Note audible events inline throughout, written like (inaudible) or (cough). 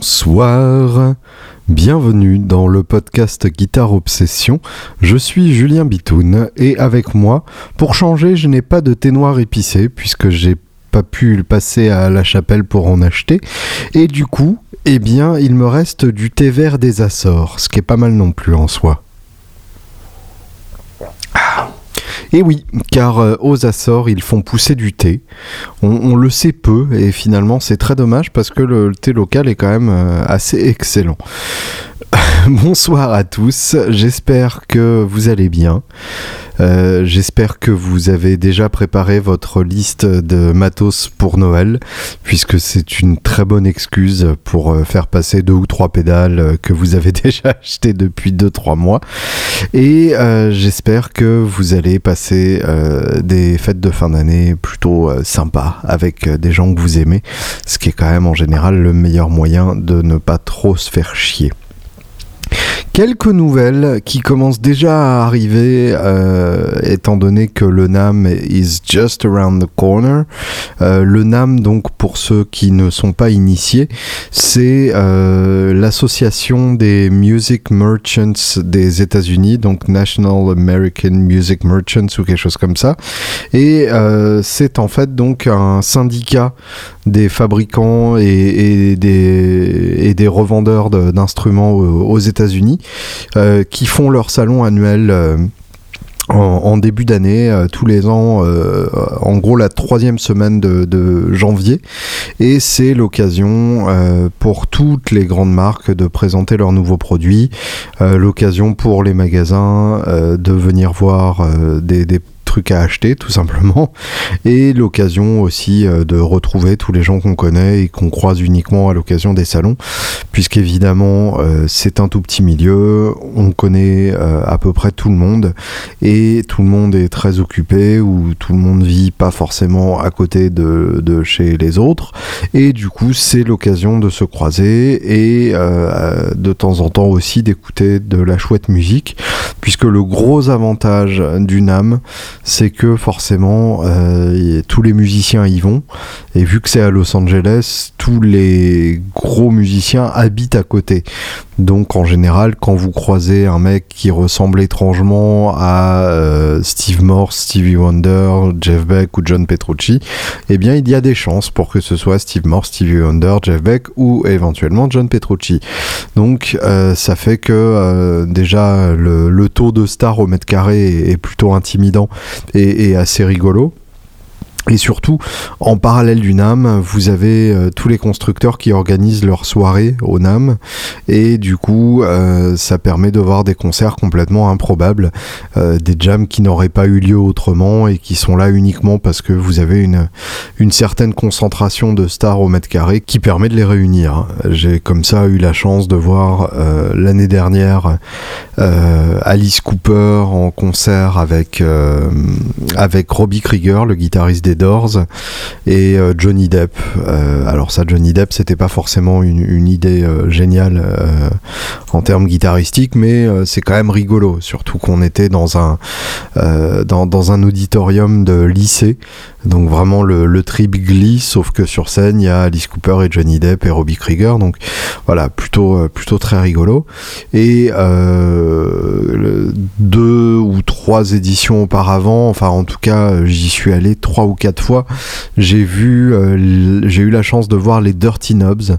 Bonsoir, bienvenue dans le podcast Guitare Obsession. Je suis Julien Bitoun et avec moi, pour changer, je n'ai pas de thé noir épicé puisque j'ai pas pu le passer à la chapelle pour en acheter. Et du coup, eh bien, il me reste du thé vert des Açores, ce qui est pas mal non plus en soi. Et oui, car euh, aux Açores, ils font pousser du thé. On, le sait peu, et finalement, c'est très dommage parce que le, thé local est quand même euh, assez excellent. Bonsoir à tous, j'espère que vous allez bien. Euh, j'espère que vous avez déjà préparé votre liste de matos pour Noël, puisque c'est une très bonne excuse pour euh, faire passer deux ou trois pédales euh, que vous avez (laughs) déjà achetées depuis deux trois mois. Et j'espère que vous allez passer des fêtes de fin d'année plutôt sympas avec des gens que vous aimez, ce qui est quand même en général le meilleur moyen de ne pas trop se faire chier. Quelques nouvelles qui commencent déjà à arriver, euh, étant donné que le NAM is just around the corner. Euh, le NAM, donc pour ceux qui ne sont pas initiés, c'est euh, l'association des Music Merchants des États-Unis, donc National American Music Merchants ou quelque chose comme ça. Et c'est en fait donc un syndicat des fabricants et, des, revendeurs d'instruments aux États-Unis euh, qui font leur salon annuel. Euh, en, début d'année, euh, tous les ans, en gros la troisième semaine de, janvier. Et c'est l'occasion pour toutes les grandes marques de présenter leurs nouveaux produits, l'occasion pour les magasins de venir voir des, des trucs à acheter tout simplement. Et l'occasion aussi euh, de retrouver tous les gens qu'on connaît et qu'on croise uniquement à l'occasion des salons. Puisqu'évidemment euh, c'est un tout petit milieu. On connaît euh, à peu près tout le monde. Et tout le monde est très occupé ou tout le monde vit pas forcément à côté de, de chez les autres. Et du coup c'est l'occasion de se croiser et de temps en temps aussi d'écouter de la chouette musique. Puisque le gros avantage du NAM c'est que forcément euh, tous les musiciens y vont et vu que c'est à Los Angeles, tous les gros musiciens habitent à côté. Donc en général, quand vous croisez un mec qui ressemble étrangement à euh, Steve Morse, Stevie Wonder, Jeff Beck ou John Petrucci, eh bien il y a des chances pour que ce soit Steve Morse, Stevie Wonder, Jeff Beck ou éventuellement John Petrucci. Donc euh, ça fait que déjà le, taux de star au mètre carré est plutôt intimidant et, assez rigolo. Et surtout, en parallèle du NAM, vous avez euh, tous les constructeurs qui organisent leur soirée au NAM. Et du coup, euh, ça permet de voir des concerts complètement improbables, euh, des jams qui n'auraient pas eu lieu autrement et qui sont là uniquement parce que vous avez une, une certaine concentration de stars au mètre carré qui permet de les réunir. J'ai comme ça eu la chance de voir l'année dernière Alice Cooper en concert avec, avec Robbie Krieger, le guitariste des Doors et euh, Johnny Depp. Euh, alors ça, Johnny Depp, c'était pas forcément une, idée euh, géniale en termes guitaristiques, mais c'est quand même rigolo, surtout qu'on était dans un dans, un auditorium de lycée, donc vraiment le, le trip glisse, sauf que sur scène il y a Alice Cooper et Johnny Depp et Robbie Krieger, donc voilà plutôt plutôt très rigolo. Et deux ou trois éditions auparavant, enfin en tout cas j'y suis allé trois ou quatre fois, j'ai vu, euh, j'ai eu la chance de voir les Dirty Knobs,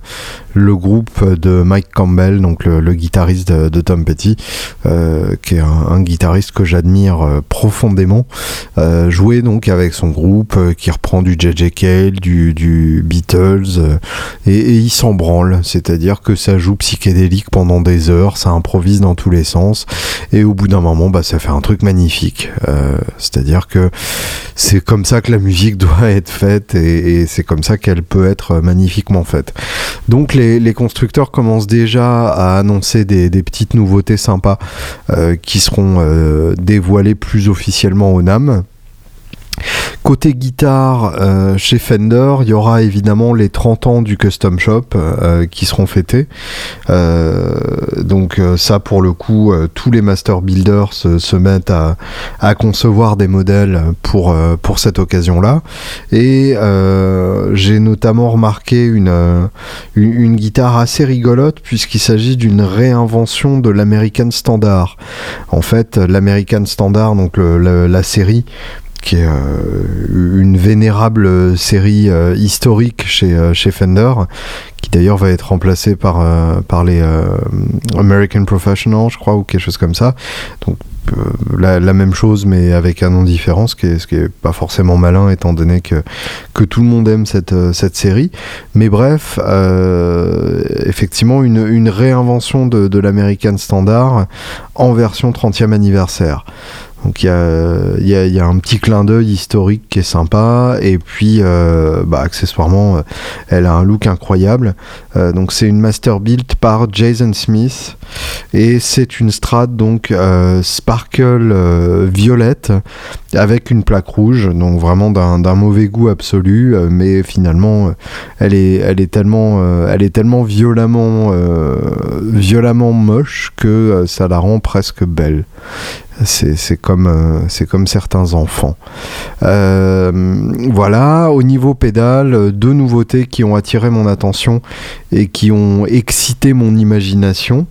le groupe de Mike Campbell, donc le, guitariste de, Tom Petty, euh, qui est un, guitariste que j'admire euh, profondément, jouer donc avec son groupe qui reprend du JJ Cale, du, Beatles, et, et, il s'en branle, c'est-à-dire que ça joue psychédélique pendant des heures, ça improvise dans tous les sens, et au bout d'un moment, bah, ça fait un truc magnifique. C'est-à-dire que c'est comme ça que la musique (laughs) doit être faite et, c'est comme ça qu'elle peut être magnifiquement faite. Donc les, constructeurs commencent déjà à annoncer des, petites nouveautés sympas euh, qui seront euh, dévoilées plus officiellement au NAM. Côté guitare, euh, chez Fender, il y aura évidemment les 30 ans du Custom Shop euh, qui seront fêtés. donc ça, pour le coup, tous les master builders se, mettent à, concevoir des modèles pour, cette occasion-là. Et j'ai notamment remarqué une, une, guitare assez rigolote puisqu'il s'agit d'une réinvention de l'American Standard. En fait, l'American Standard, donc la série, qui est euh, une vénérable série euh, historique chez, euh, chez Fender, qui d'ailleurs va être remplacée par, par les American Professional, je crois, ou quelque chose comme ça. Donc la, même chose mais avec un nom différent, ce qui est, pas forcément malin étant donné que, que tout le monde aime cette, cette série. Mais bref, effectivement, une, réinvention de l'American Standard en version 30e anniversaire. Donc il y a, un petit clin d'œil historique qui est sympa et puis euh, bah, accessoirement euh, elle a un look incroyable. Euh, donc c'est une master built par Jason Smith et c'est une Strat donc sparkle violette avec une plaque rouge donc vraiment d'un mauvais goût absolu mais finalement elle est elle est tellement elle est tellement violemment violemment moche que ça la rend presque belle. C'est comme, euh, comme certains enfants. Euh, voilà, au niveau pédale, deux nouveautés qui ont attiré mon attention et qui ont excité mon imagination.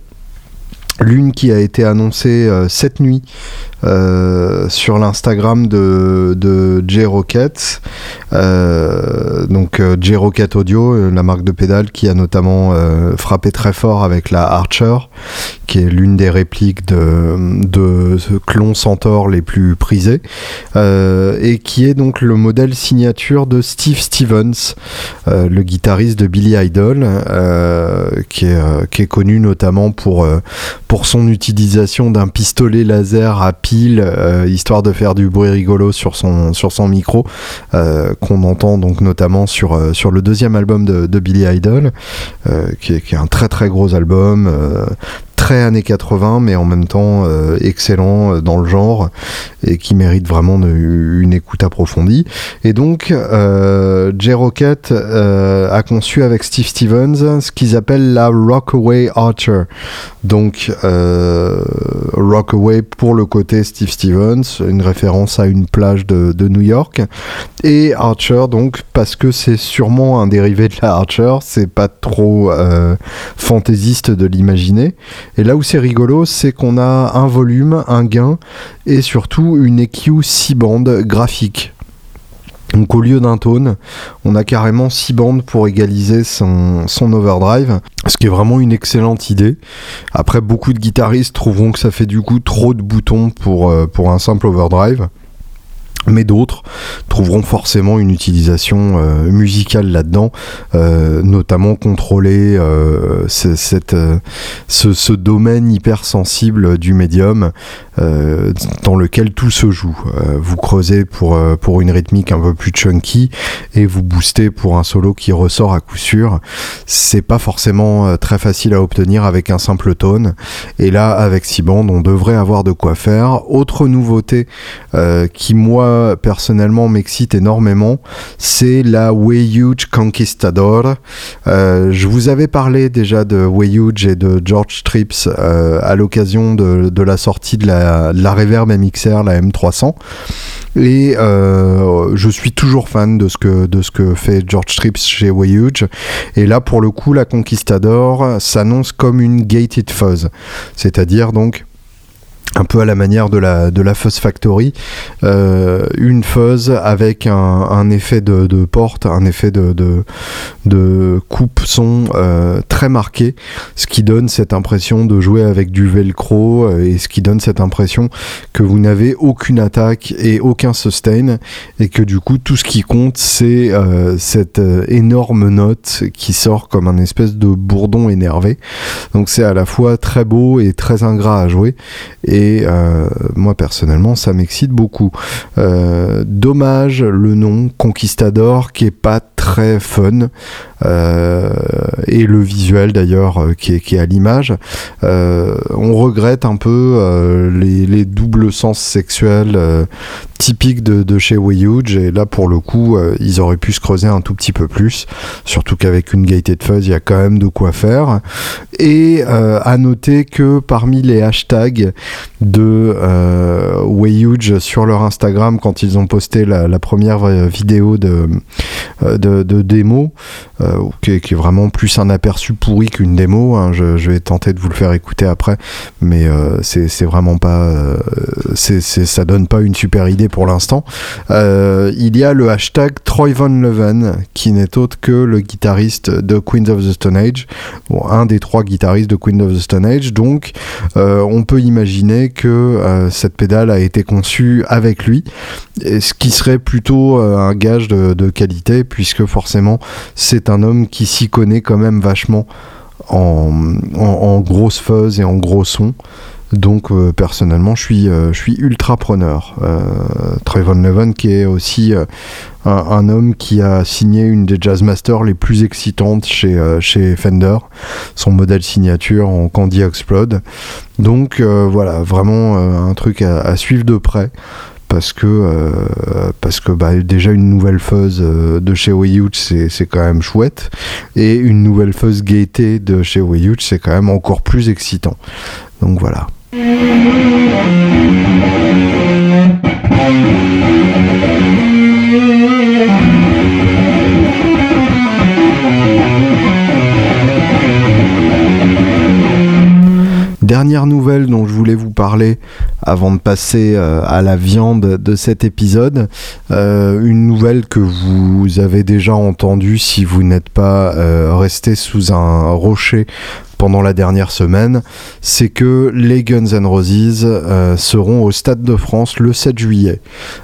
L'une qui a été annoncée euh, cette nuit euh, sur l'Instagram de, de J-Rocket. Euh, donc J-Rocket Audio, la marque de pédale qui a notamment frappé très fort avec la Archer, qui est l'une des répliques de, de clon Centaur les plus prisés, et qui est donc le modèle signature de Steve Stevens, le guitariste de Billy Idol, qui, est, qui est connu notamment pour pour son utilisation d'un pistolet laser à pile, euh, histoire de faire du bruit rigolo sur son, sur son micro, euh, qu'on entend donc notamment sur, euh, sur le deuxième album de, Billy Idol, qui est, qui, est, un très très gros album, très années 80, mais en même temps excellent dans le genre et qui mérite vraiment une écoute approfondie. Et donc, euh, J-Rocket a conçu avec Steve Stevens ce qu'ils appellent la Rockaway Archer. Donc, Rockaway pour le côté Steve Stevens, une référence à une plage de, de New York. Et Archer, donc, parce que c'est sûrement un dérivé de la Archer, c'est pas trop fantaisiste de l'imaginer. Et là où c'est rigolo, c'est qu'on a un volume, un gain et surtout une EQ 6 bandes graphique. Donc au lieu d'un tone, on a carrément 6 bandes pour égaliser son, overdrive, ce qui est vraiment une excellente idée. Après, beaucoup de guitaristes trouveront que ça fait du coup trop de boutons pour, euh, pour un simple overdrive mais d'autres trouveront forcément une utilisation euh, musicale là-dedans, euh, notamment contrôler euh, cette, ce, domaine hypersensible du médium dans lequel tout se joue. vous creusez pour, pour une rythmique un peu plus chunky et vous boostez pour un solo qui ressort à coup sûr. C'est pas forcément très facile à obtenir avec un simple tone. Et là, avec six bandes, on devrait avoir de quoi faire. Autre nouveauté qui, moi, personnellement m'excite énormément, c'est la Huge Conquistador. Euh, je vous avais parlé déjà de Huge et de George Trips euh, à l'occasion de, la sortie de la, de la Reverb MXR, la M300. Et euh, je suis toujours fan de ce que, de ce que fait George Trips chez Huge. Et là, pour le coup, la Conquistador s'annonce comme une gated fuzz. C'est-à-dire donc un peu à la manière de la, de la Fuzz Factory, euh, une fuzz avec un, effet de, porte, un effet de, de, coupe son euh, très marqué, ce qui donne cette impression de jouer avec du velcro euh, et ce qui donne cette impression que vous n'avez aucune attaque et aucun sustain et que du coup tout ce qui compte c'est cette énorme note qui sort comme un espèce de bourdon énervé. Donc c'est à la fois très beau et très ingrat à jouer et et euh, moi personnellement ça m'excite beaucoup. Euh, dommage le nom Conquistador qui est pas très fun. et le visuel d'ailleurs qui est, qui est à l'image. on regrette un peu les, les doubles sens sexuels typiques de, chez Wayuge et là pour le coup ils auraient pu se creuser un tout petit peu plus surtout qu'avec une Gated Fuzz il y a quand même de quoi faire et à noter que parmi les hashtags de Wayuge sur leur Instagram quand ils ont posté la, première euh, vidéo de, euh, de, démo, euh, qui, est, vraiment plus un aperçu pourri qu'une démo. Hein. Je, vais tenter de vous le faire écouter après, mais c'est vraiment pas. ça donne pas une super idée pour l'instant. il y a le hashtag Troy Von Leven, qui n'est autre que le guitariste de Queens of the Stone Age, un des trois guitaristes de Queens of the Stone Age. Donc, on peut imaginer que cette pédale a été conçue avec lui, ce qui serait plutôt euh, un gage de, qualité, puisque forcément c'est un homme qui s'y connaît quand même vachement en, grosse fuzz et en gros son. Donc euh, personnellement, je suis, euh, je suis ultra preneur. Trevon Levin, qui est aussi un, homme qui a signé une des Jazz Masters les plus excitantes chez, chez Fender, son modèle signature en Candy Explode. Donc voilà, vraiment un truc à, suivre de près parce que euh, bah, déjà une nouvelle fuzz euh, de chez Wayuch c'est quand même chouette. Et une nouvelle fuzz gaieté de chez Wayuch c'est quand même encore plus excitant. Donc voilà Dernière nouvelle dont je voulais vous parler avant de passer euh, à la viande de cet épisode, euh, une nouvelle que vous avez déjà entendue si vous n'êtes pas euh, resté sous un rocher pendant la dernière semaine, c'est que les Guns N' Roses euh, seront au Stade de France le 7 juillet.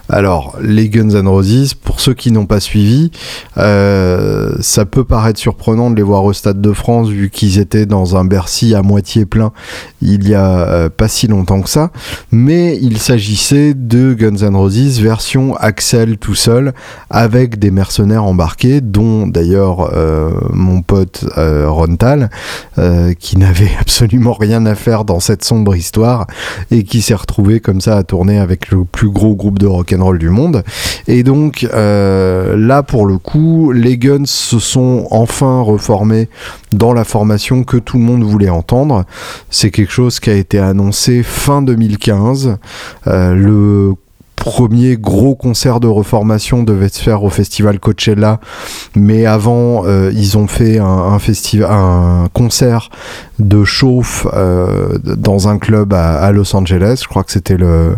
Alors, les Guns N' Roses, pour ceux qui n'ont pas suivi, euh, ça peut paraître surprenant de les voir au Stade de France vu qu'ils étaient dans un Bercy à moitié plein il y a euh, pas si longtemps que ça, mais il s'agissait de Guns N' Roses version Axel tout seul avec des mercenaires embarqués, dont d'ailleurs mon pote Rontal euh, qui n'avait (laughs) absolument rien à faire dans cette sombre histoire et qui s'est retrouvé comme ça à tourner avec le plus gros groupe de rock'n'roll du monde. Et donc euh, là pour le coup, les Guns se sont enfin reformés dans la formation que tout le monde voulait entendre. C'est quelque chose qui a été annoncé fin 2015. Euh, le premier gros concert de reformation devait se faire au festival Coachella, mais avant euh, ils ont fait un, concert de chauffe euh, dans un club à, Los Angeles. Je crois que c'était le,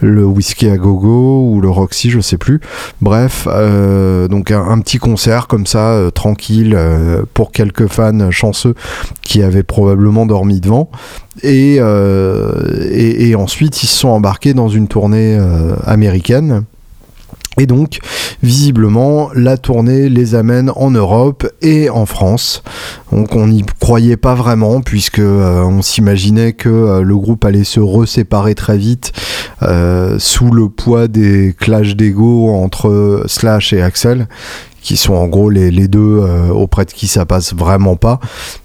le Whisky à Gogo ou le Roxy, je sais plus. Bref, euh, donc un, petit concert comme ça, tranquille, pour quelques fans chanceux qui avaient probablement dormi devant. Et, ensuite, ils se sont embarqués dans une tournée américaine. Et donc, visiblement, la tournée les amène en Europe et en France. Donc, on n'y croyait pas vraiment, puisque euh, on s'imaginait que euh, le groupe allait se reséparer très vite euh, sous le poids des clashs d'ego entre Slash et Axel qui sont en gros les, deux auprès de qui ça passe vraiment pas,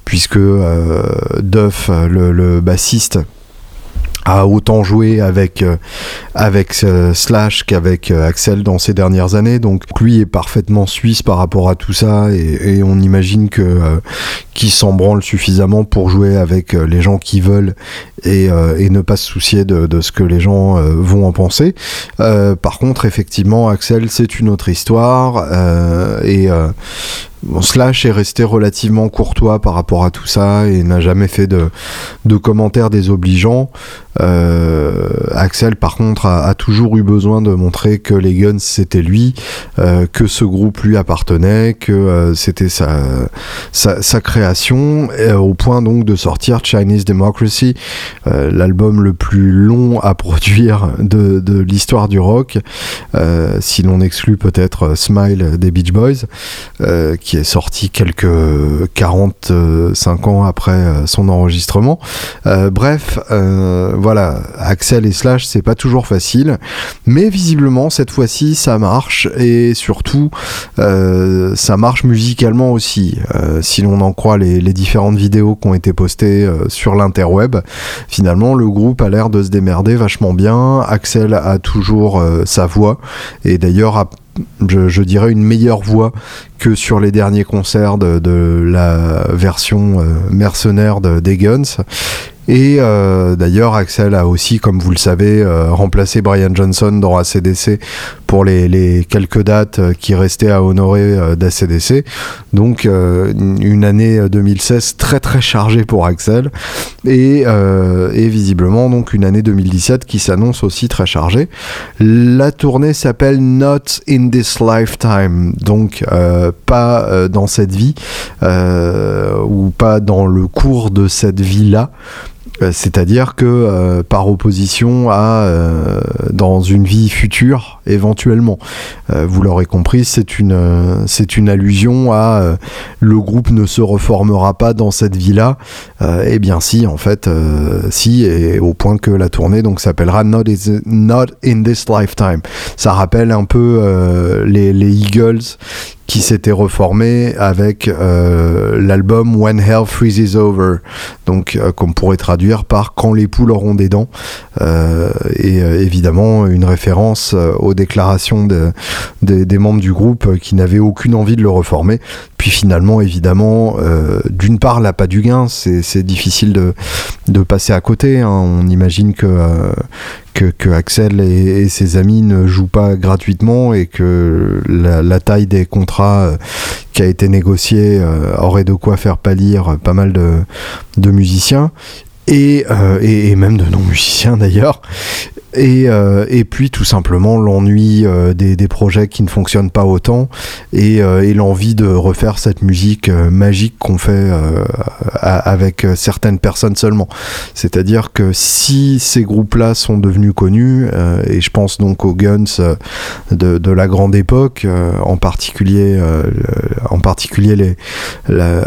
puisque Duff, le, le bassiste, a autant joué avec euh, euh, Slash qu'avec euh, Axel dans ces dernières années. Donc lui est parfaitement suisse par rapport à tout ça et, on imagine que qu'il s'en branle suffisamment pour jouer avec les gens qui veulent et, et ne pas se soucier de, de, ce que les gens vont en penser. Par contre effectivement Axel c'est une autre histoire et Slash est resté relativement courtois par rapport à tout ça et n'a jamais fait de, commentaires désobligeants. Euh, Axel, par contre, a, toujours eu besoin de montrer que les Guns c'était lui, euh, que ce groupe lui appartenait, que euh, c'était sa, sa, création, au point donc de sortir Chinese Democracy, l'album le plus long à produire de, de l'histoire du rock, si l'on exclut peut-être Smile des Beach Boys, qui est sorti quelques 45 ans après son enregistrement. bref, voilà, Axel et Slash c'est pas toujours facile, mais visiblement cette fois-ci ça marche et surtout ça marche musicalement aussi. si l'on en croit les, les, différentes vidéos qui ont été postées sur l'interweb, finalement le groupe a l'air de se démerder vachement bien. Axel a toujours sa voix et d'ailleurs a je, dirais, une meilleure voix que sur les derniers concerts de, la version euh, mercenaire de, des Guns. Et euh, d'ailleurs, Axel a aussi, comme vous le savez, euh, remplacé Brian Johnson dans ACDC pour les, quelques dates euh, qui restaient à honorer d'ACDC. Donc, une année 2016 très très chargée pour Axel et, et visiblement donc une année 2017 qui s'annonce aussi très chargée. La tournée s'appelle Not in This Lifetime, donc pas dans cette vie ou pas dans le cours de cette vie-là. Euh, c'est-à-dire que euh, par opposition à euh, dans une vie future éventuellement. vous l'aurez compris, c'est une c'est une allusion à le groupe ne se reformera pas dans cette vie-là. eh bien si, en fait, si et au point que la tournée donc s'appellera Not, Not in this lifetime. Ça rappelle un peu les Eagles qui s'était reformé avec euh, l'album When Hell Freezes Over, donc euh, qu'on pourrait traduire par Quand les poules auront des dents, euh, et évidemment une référence aux déclarations de, des membres du groupe qui n'avaient aucune envie de le reformer. Puis finalement, évidemment, d'une part, là, pas du gain, c'est difficile de, de, passer à côté. Hein. On imagine que que, Axel et, ses amis ne jouent pas gratuitement et que la, taille des contrats euh, qui a été négocié euh, aurait de quoi faire pâlir pas mal de, musiciens. Euh, et, même de non-musiciens d'ailleurs. Et, euh, et, puis tout simplement l'ennui euh, des, des, projets qui ne fonctionnent pas autant et, euh, et l'envie de refaire cette musique magique qu'on fait avec certaines personnes seulement. C'est-à-dire que si ces groupes-là sont devenus connus, et je pense donc aux Guns de, de la grande époque, en particulier, en particulier les,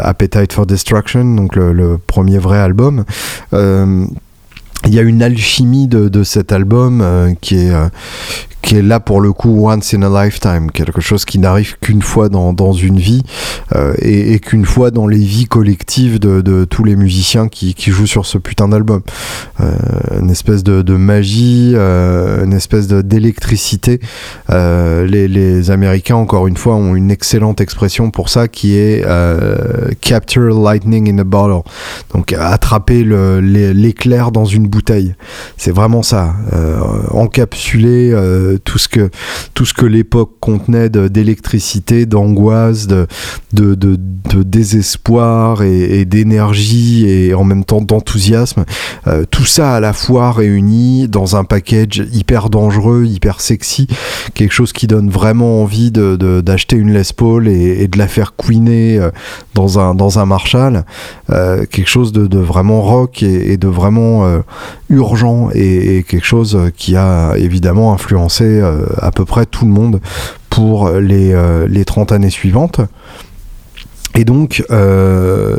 Appetite for Destruction, donc le, le premier vrai album, il y a une alchimie de, de cet album euh, qui est euh, qui est là pour le coup once in a lifetime, quelque chose qui n'arrive qu'une fois dans, dans, une vie euh, et, qu'une fois dans les vies collectives de, de tous les musiciens qui, qui, jouent sur ce putain d'album. Une espèce de, de magie, une espèce d'électricité. Les, les, Américains, encore une fois, ont une excellente expression pour ça qui est capture lightning in a bottle. Donc attraper l'éclair dans une bouteille. C'est vraiment ça. encapsuler tout ce que tout ce que l'époque contenait d'électricité, d'angoisse, de, de, de, désespoir et, d'énergie et en même temps d'enthousiasme, euh, tout ça à la fois réuni dans un package hyper dangereux, hyper sexy, quelque chose qui donne vraiment envie d'acheter une Les Paul et, de la faire queener euh, dans un dans un Marshall, euh, quelque chose de, vraiment rock et, de vraiment urgent et, quelque chose qui a évidemment influencé euh, à peu près tout le monde pour les, euh, les 30 années suivantes. Et donc, euh,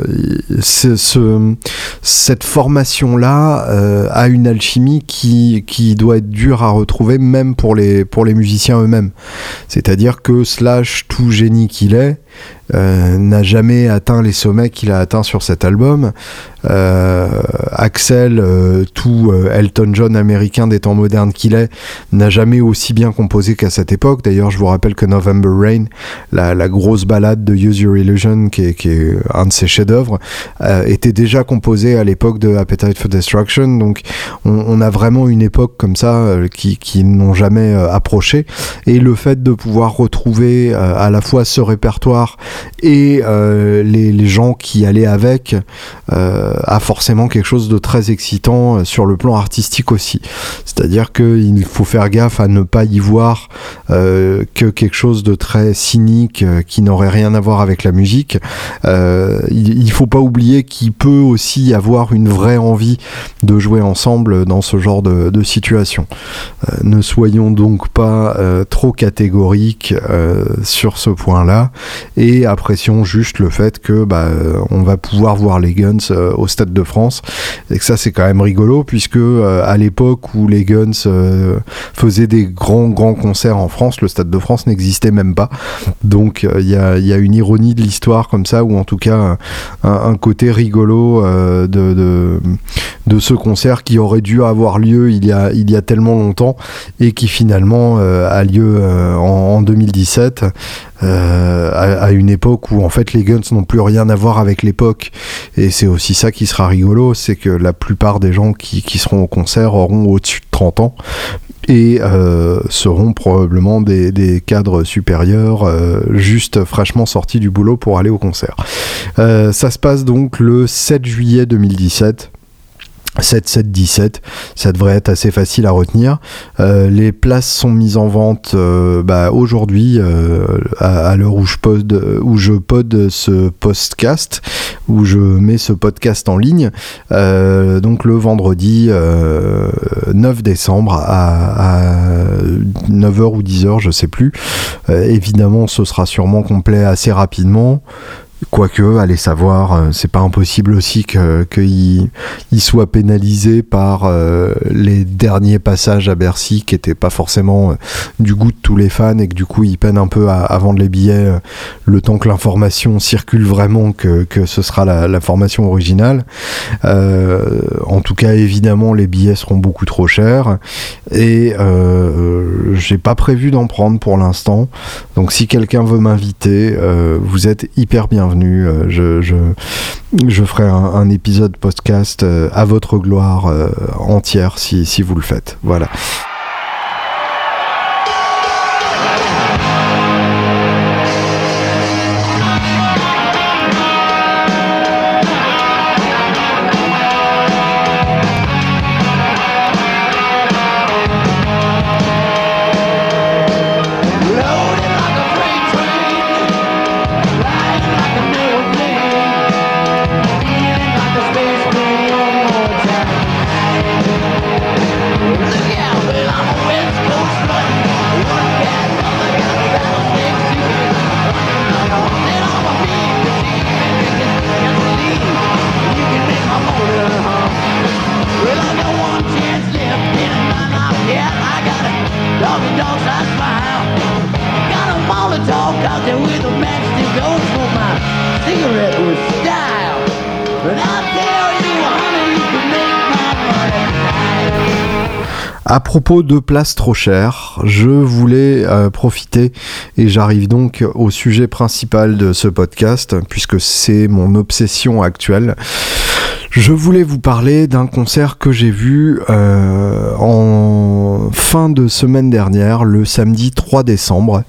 ce, cette formation-là a une alchimie qui, qui doit être dure à retrouver, même pour les, pour les musiciens eux-mêmes. C'est-à-dire que Slash, tout génie qu'il est, euh, n'a jamais atteint les sommets qu'il a atteints sur cet album. Euh, Axel, euh, tout Elton John américain des temps modernes qu'il est, n'a jamais aussi bien composé qu'à cette époque. D'ailleurs, je vous rappelle que November Rain, la, la grosse balade de Use Your Illusion, qui est, qui est un de ses chefs-d'œuvre, était déjà composé à l'époque de Appetite for Destruction. Donc, on, on, a vraiment une époque comme ça qui, qui n'ont jamais approché. Et le fait de pouvoir retrouver à la fois ce répertoire et euh, les, gens qui allaient avec euh, a forcément quelque chose de très excitant euh, sur le plan artistique aussi. C'est-à-dire qu'il faut faire gaffe à ne pas y voir que quelque chose de très cynique qui n'aurait rien à voir avec la musique. il, ne faut pas oublier qu'il peut aussi y avoir une vraie envie de jouer ensemble dans ce genre de, de situation. ne soyons donc pas trop catégoriques sur ce point-là et apprécions juste le fait que bah, on va pouvoir voir les Guns au Stade de France et que ça c'est quand même rigolo puisque à l'époque où les Guns faisaient des grands grands concerts en France, le Stade de France n'existait même pas. Donc il y a, y, a, une ironie de l'histoire comme ça ou en tout cas un, côté rigolo de, de, de, ce concert qui aurait dû avoir lieu il y a, il y a tellement longtemps et qui finalement a lieu en, 2017 euh, à, une époque où en fait les Guns n'ont plus rien à voir avec l'époque et c'est aussi ça qui sera rigolo c'est que la plupart des gens qui, seront au concert auront au-dessus de 30 ans et euh, seront probablement des, cadres supérieurs euh, juste fraîchement sortis du boulot pour aller au concert. ça se passe donc le 7 juillet 2017 7, 7, 17, ça devrait être assez facile à retenir. Euh, les places sont mises en vente euh, bah, aujourd'hui, euh, à, l'heure où je pod, où je pod ce podcast, où je mets ce podcast en ligne. donc le vendredi 9 décembre à, à 9h ou 10h, je sais plus. évidemment, ce sera sûrement complet assez rapidement. Quoique, allez savoir, euh, c'est pas impossible aussi qu'il soit pénalisé par euh, les derniers passages à Bercy qui étaient pas forcément euh, du goût de tous les fans et que du coup il peine un peu à, vendre les billets le temps que l'information circule vraiment que, ce sera la, formation originale. en tout cas, évidemment, les billets seront beaucoup trop chers et j'ai pas prévu d'en prendre pour l'instant. Donc si quelqu'un veut m'inviter, vous êtes hyper bienvenu euh, je, ferai un, épisode podcast euh, à votre gloire euh, entière si, si vous le faites. Voilà. À propos de places trop chères, je voulais euh, profiter et j'arrive donc au sujet principal de ce podcast puisque c'est mon obsession actuelle. Je voulais vous parler d'un concert que j'ai vu euh, en fin de semaine dernière, le samedi 3 décembre.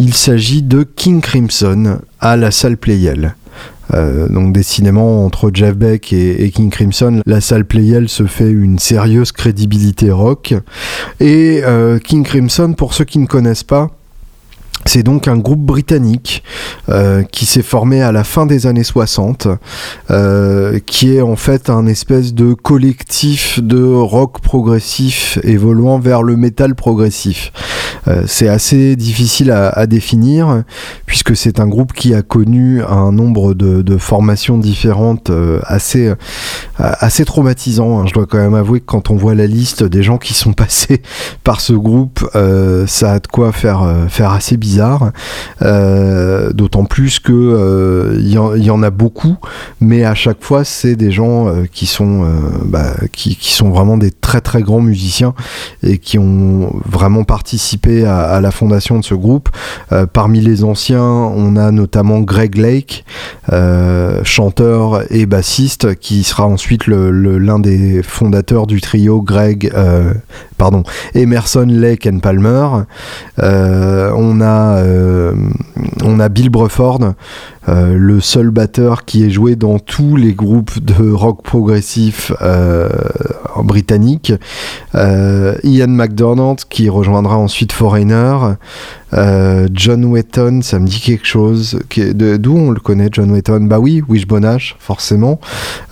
Il s'agit de King Crimson à la salle Playel. Euh, donc décidément entre Jeff Beck et, King Crimson, la salle Playel se fait une sérieuse crédibilité rock. Et euh, King Crimson, pour ceux qui ne connaissent pas, c'est donc un groupe britannique euh, qui s'est formé à la fin des années 60, euh, qui est en fait un espèce de collectif de rock progressif évoluant vers le métal progressif. Euh, c'est assez difficile à, définir puisque c'est un groupe qui a connu un nombre de, formations différentes assez, assez traumatisant. Hein. Je dois quand même avouer que quand on voit la liste des gens qui sont (laughs) passés par ce groupe, ça a de quoi faire, faire assez bizarre euh, d'autant plus que il euh, y, en a beaucoup, mais à chaque fois c'est des gens euh, qui sont bah, qui, sont vraiment des très très grands musiciens et qui ont vraiment participé à, la fondation de ce groupe. parmi les anciens, on a notamment Greg Lake, chanteur et bassiste, qui sera ensuite l'un des fondateurs du trio Greg, pardon, Emerson, Lake and Palmer. on a euh, on a Bill Bruford, euh, le seul batteur qui est joué dans tous les groupes de rock progressif euh, britanniques. Ian McDonald qui rejoindra ensuite Foreigner. John Wetton, ça me dit quelque chose. D'où on le connaît, John Wetton? Bah oui, Wishbone Ash, forcément.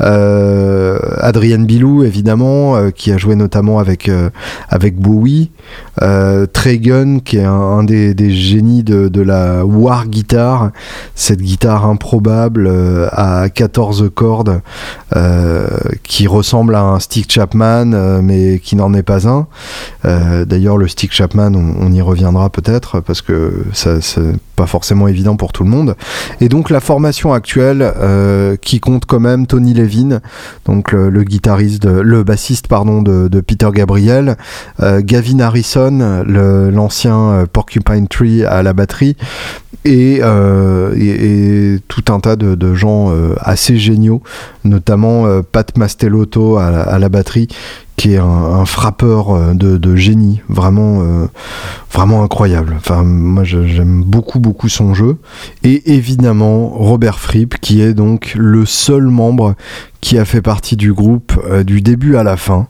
Adrian Bilou, évidemment, qui a joué notamment avec, avec Bowie. Trey Gunn, qui est un, des, génies de, de, la war guitar, cette guitare improbable à 14 cordes qui ressemble à un Stick Chapman, mais qui n'en est pas un. D'ailleurs, le Stick Chapman, on, y reviendra peut-être parce que ça c'est forcément évident pour tout le monde. Et donc la formation actuelle euh, qui compte quand même Tony Levin, donc le, guitariste, le bassiste pardon de, Peter Gabriel, euh, Gavin Harrison, l'ancien euh, Porcupine Tree à la batterie, et, tout un tas de, gens assez géniaux, notamment Pat Mastelotto à la batterie, qui est un, frappeur euh, de, génie, vraiment, euh, vraiment incroyable. Enfin, moi, j'aime beaucoup, beaucoup son jeu. Et évidemment, Robert Fripp, qui est donc le seul membre qui a fait partie du groupe euh, du début à la fin.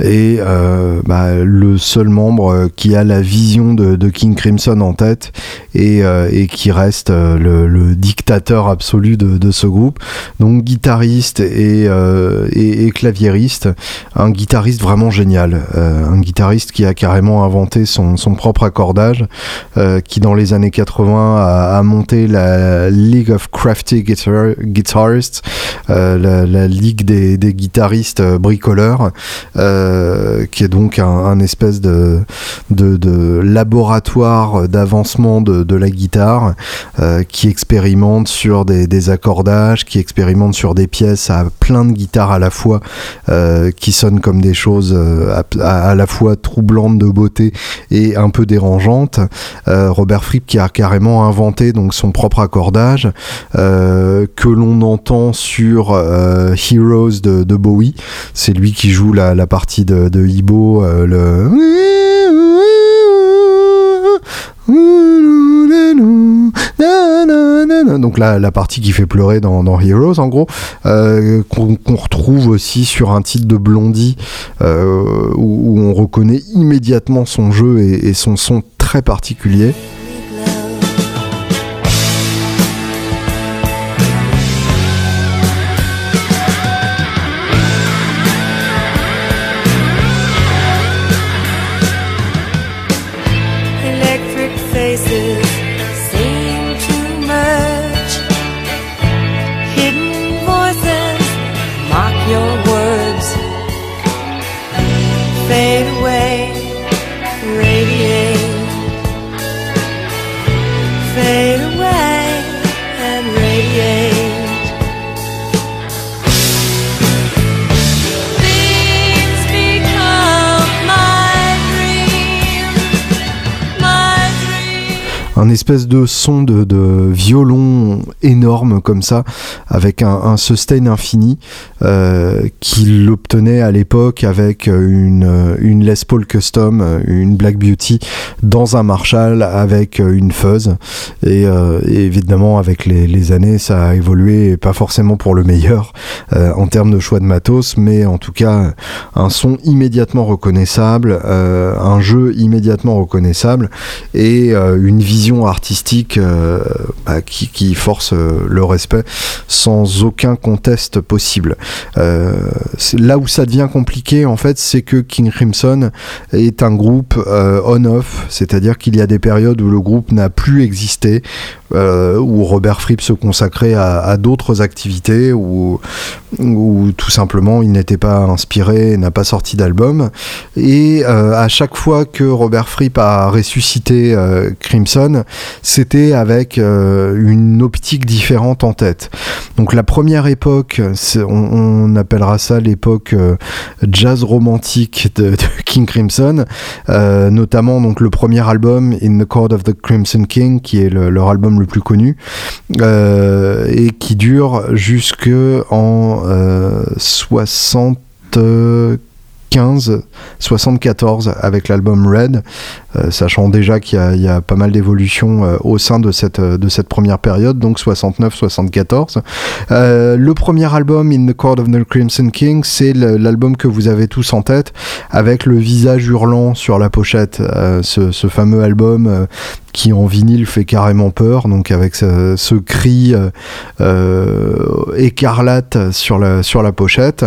Et euh, bah, le seul membre euh, qui a la vision de, King Crimson en tête et, et qui reste le, dictateur absolu de, ce groupe. Donc guitariste et, et, claviériste, un guitariste vraiment génial, un guitariste qui a carrément inventé son, son propre accordage, qui dans les années 80 a, monté la League of Crafty Guitarists, la la Ligue des, guitaristes euh, bricoleurs, euh, qui est donc un, espèce de, laboratoire d'avancement de, la guitare, euh, qui expérimente sur des, accordages, qui expérimente sur des pièces à plein de guitares à la fois, qui sonnent comme des choses à, la fois troublantes de beauté et un peu dérangeantes. Robert Fripp qui a carrément inventé donc son propre accordage, que l'on entend sur Heroes de, Bowie. C'est lui qui joue la, partie de, Ibo, euh, le. Donc la, partie qui fait pleurer dans, Heroes en gros, euh, qu'on retrouve aussi sur un titre de Blondie euh, où, on reconnaît immédiatement son jeu et son son très particulier. Espèce de son de, violon énorme comme ça, avec un, sustain infini, euh, qu'il obtenait à l'époque avec une, Les Paul Custom, une Black Beauty, dans un Marshall avec une fuzz. Et, euh, évidemment, avec les, années, ça a évolué, pas forcément pour le meilleur euh, en termes de choix de matos, mais en tout cas, un son immédiatement reconnaissable, un jeu immédiatement reconnaissable et une vision artistique euh, bah, qui, force euh, le respect sans aucun conteste possible. Euh, là où ça devient compliqué, en fait, c'est que King Crimson est un groupe on-off, c'est-à-dire qu'il y a des périodes où le groupe n'a plus existé, où Robert Fripp se consacrait à, d'autres activités, ou où, tout simplement il n'était pas inspiré, n'a pas sorti d'album. Et à chaque fois que Robert Fripp a ressuscité Crimson, c'était avec euh, une optique différente en tête. Donc la première époque, on, appellera ça l'époque euh, jazz romantique de, (laughs) King Crimson, euh, notamment donc le premier album In the Court of the Crimson King, qui est leur album le plus connu, et qui dure jusque en 60 15, 74 avec l'album Red, euh, sachant déjà qu'il y, a pas mal d'évolutions euh, au sein de cette, de cette première période, donc 69-74. le premier album, In the Court of the Crimson King, c'est l'album que vous avez tous en tête, avec le visage hurlant sur la pochette, ce, fameux album qui en vinyle fait carrément peur, donc avec ce, cri euh, euh, écarlate sur la, sur la pochette.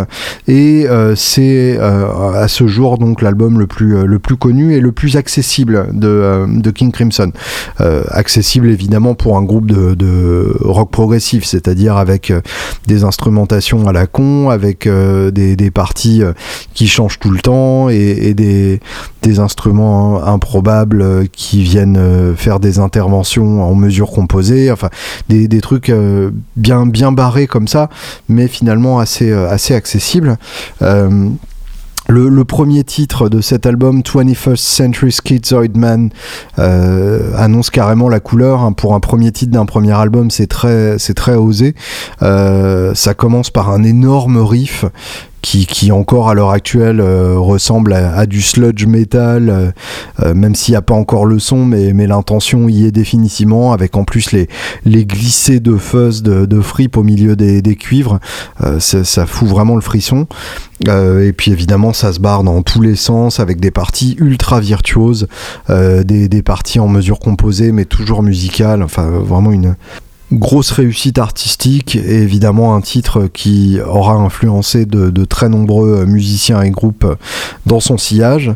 Et euh, c'est à ce jour donc l'album le plus, le plus connu et le plus accessible de, de King Crimson. accessible évidemment pour un groupe de, de rock progressif, c'est-à-dire avec des instrumentations à la con, avec des, des, parties qui changent tout le temps et, des, des instruments improbables qui viennent faire des interventions en mesure composée, enfin des, des trucs euh, bien, bien barrés comme ça, mais finalement assez, euh, assez accessibles. Euh, le, premier titre de cet album, 21st Century Schizoid Man, annonce carrément la couleur. Hein. Pour un premier titre d'un premier album, c'est très, c'est très osé. ça commence par un énorme riff qui, encore à l'heure actuelle euh, ressemble à, du sludge metal, euh, euh, même s'il n'y a pas encore le son, mais, mais l'intention y est définitivement, avec en plus les, les glissés de fuzz de, de fripe au milieu des, des cuivres, ça, fout vraiment le frisson. et puis évidemment, ça se barre dans tous les sens avec des parties ultra virtuoses, des, des, parties en mesure composée mais toujours musicales. Enfin, vraiment une, grosse réussite artistique et évidemment un titre qui aura influencé de, très nombreux musiciens et groupes dans son sillage.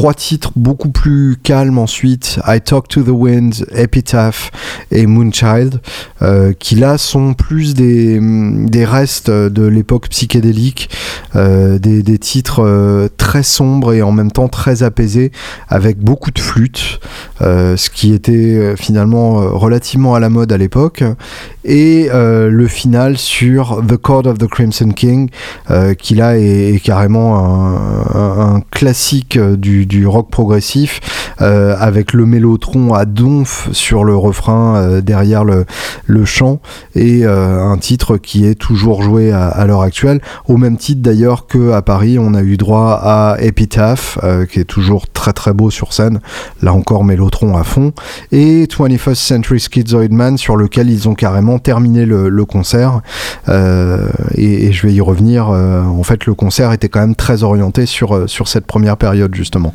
Trois titres beaucoup plus calmes ensuite, I Talk to the Wind, Epitaph et Moonchild, euh, qui là sont plus des, des restes de l'époque psychédélique, euh, des, des, titres euh, très sombres et en même temps très apaisés, avec beaucoup de flûtes, ce qui était finalement relativement à la mode à l'époque, et le final sur The Chord of the Crimson King, qui là est, carrément un, un classique du, du rock progressif euh, avec le mélotron à donf sur le refrain euh, derrière le, le chant et euh, un titre qui est toujours joué à, l'heure actuelle. Au même titre d'ailleurs que à Paris on a eu droit à Epitaph qui est toujours très très beau sur scène. Là encore mélotron à fond. Et 21st Century Schizoid Man sur lequel ils ont carrément terminé le, concert. Et, et, je vais y revenir en fait le concert était quand même très orienté sur, sur cette première période justement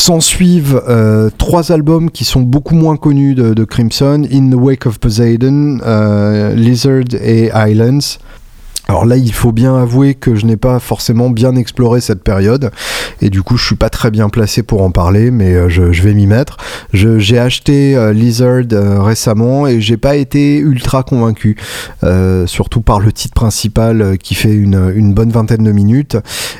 S'en suivent euh, trois albums qui sont beaucoup moins connus de, Crimson, In the Wake of Poseidon, euh, Lizard et Islands. Alors là, il faut bien avouer que je n'ai pas forcément bien exploré cette période et du coup je suis pas très bien placé pour en parler, mais je, vais m'y mettre. J'ai acheté Lizard récemment et j'ai pas été ultra convaincu, surtout par le titre principal qui fait une, bonne vingtaine de minutes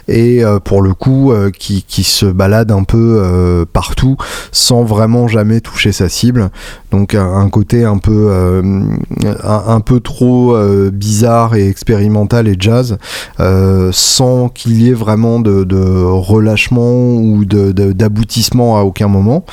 et pour le coup qui, se balade un peu partout sans vraiment jamais toucher sa cible. Donc un, côté un, peu trop bizarre et expérimental et jazz, euh, sans qu'il y ait vraiment de, relâchement ou d'aboutissement à aucun moment.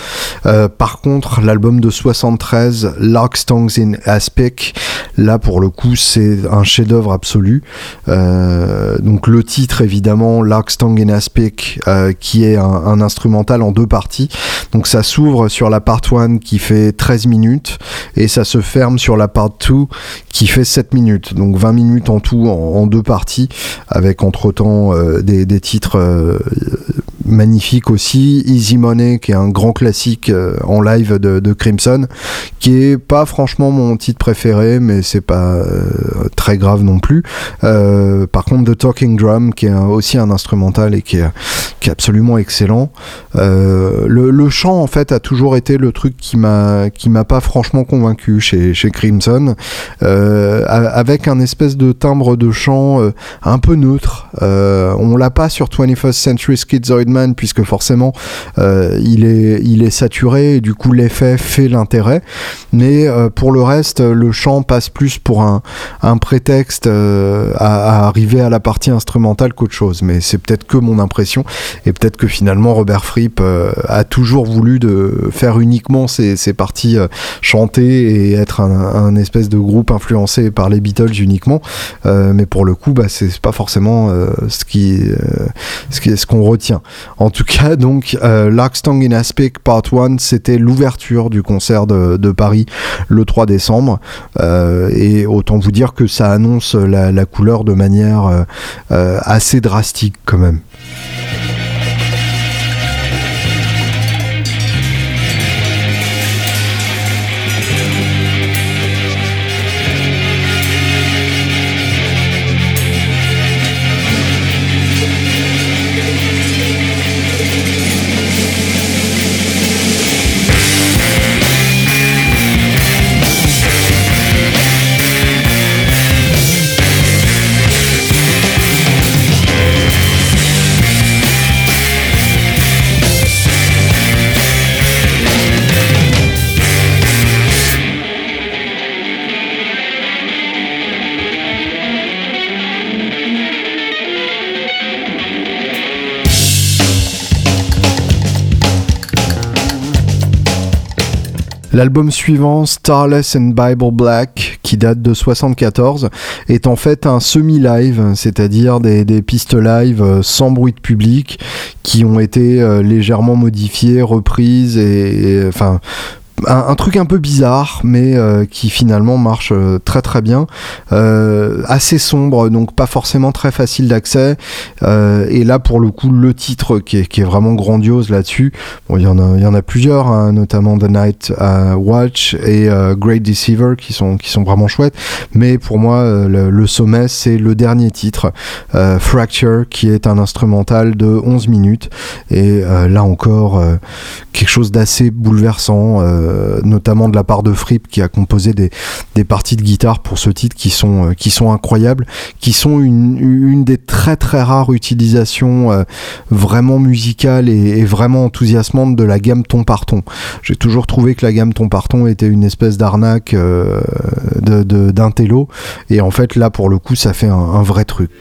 Euh, par contre, l'album de 73, Lark Stongs in Aspic, là pour le coup c'est un chef-d'œuvre absolu. Euh, donc le titre évidemment, Lark Stong in Aspic, qui est un, instrumental en deux parties. Donc ça s'ouvre sur la part 1 qui fait 13 minutes et ça se ferme sur la part 2 qui fait 7 minutes. Donc 20 minutes en tout deux parties, avec entre-temps euh, des, titres euh, magnifiques aussi. Easy Money, qui est un grand classique euh, en live de, Crimson, qui est pas franchement mon titre préféré, mais c'est pas très grave non plus. par contre, The Talking Drum, qui est aussi un instrumental et qui est, absolument excellent. Le, chant, en fait, a toujours été le truc qui m'a qui m'a pas franchement convaincu chez, chez Crimson, avec un espèce de timbre de chant euh, un peu neutre. Euh, on l'a pas sur 21st Century Schizoid Puisque forcément euh, il, est, saturé et du coup l'effet fait l'intérêt. Mais pour le reste, le chant passe plus pour un, prétexte à, arriver à la partie instrumentale qu'autre chose. Mais c'est peut-être que mon impression et peut-être que finalement Robert Fripp a toujours voulu de faire uniquement ses, parties chantées et être un, espèce de groupe influencé par les Beatles uniquement. Euh, mais pour le coup, bah, c'est pas forcément euh, euh, ce qui, ce qu'on retient. En tout cas, donc, Larkstong in Aspic Part 1, c'était l'ouverture du concert de, Paris le 3 décembre. et autant vous dire que ça annonce la, la couleur de manière assez drastique quand même. L'album suivant, Starless and Bible Black, qui date de 74, est en fait un semi-live, c'est-à-dire des, pistes live euh, sans bruit de public, qui ont été euh, légèrement modifiées, reprises et enfin un, truc un peu bizarre, mais euh, qui finalement marche euh, très très bien. Euh, assez sombre, donc pas forcément très facile d'accès. et là, pour le coup, le titre qui est, vraiment grandiose là-dessus, bon, il y en a, il y en a plusieurs, hein, notamment The Night Watch et Great Deceiver, qui sont, qui sont vraiment chouettes. Mais pour moi, le, sommet, c'est le dernier titre, Fracture, qui est un instrumental de 11 minutes. Et là encore, quelque chose d'assez bouleversant. Euh, notamment de la part de Fripp qui a composé des, parties de guitare pour ce titre qui sont, euh, incroyables, qui sont une, des très très rares utilisations euh, vraiment musicales et, vraiment enthousiasmantes de la gamme ton par ton. J'ai toujours trouvé que la gamme ton par ton était une espèce d'arnaque d'un télo et en fait là pour le coup ça fait un, vrai truc.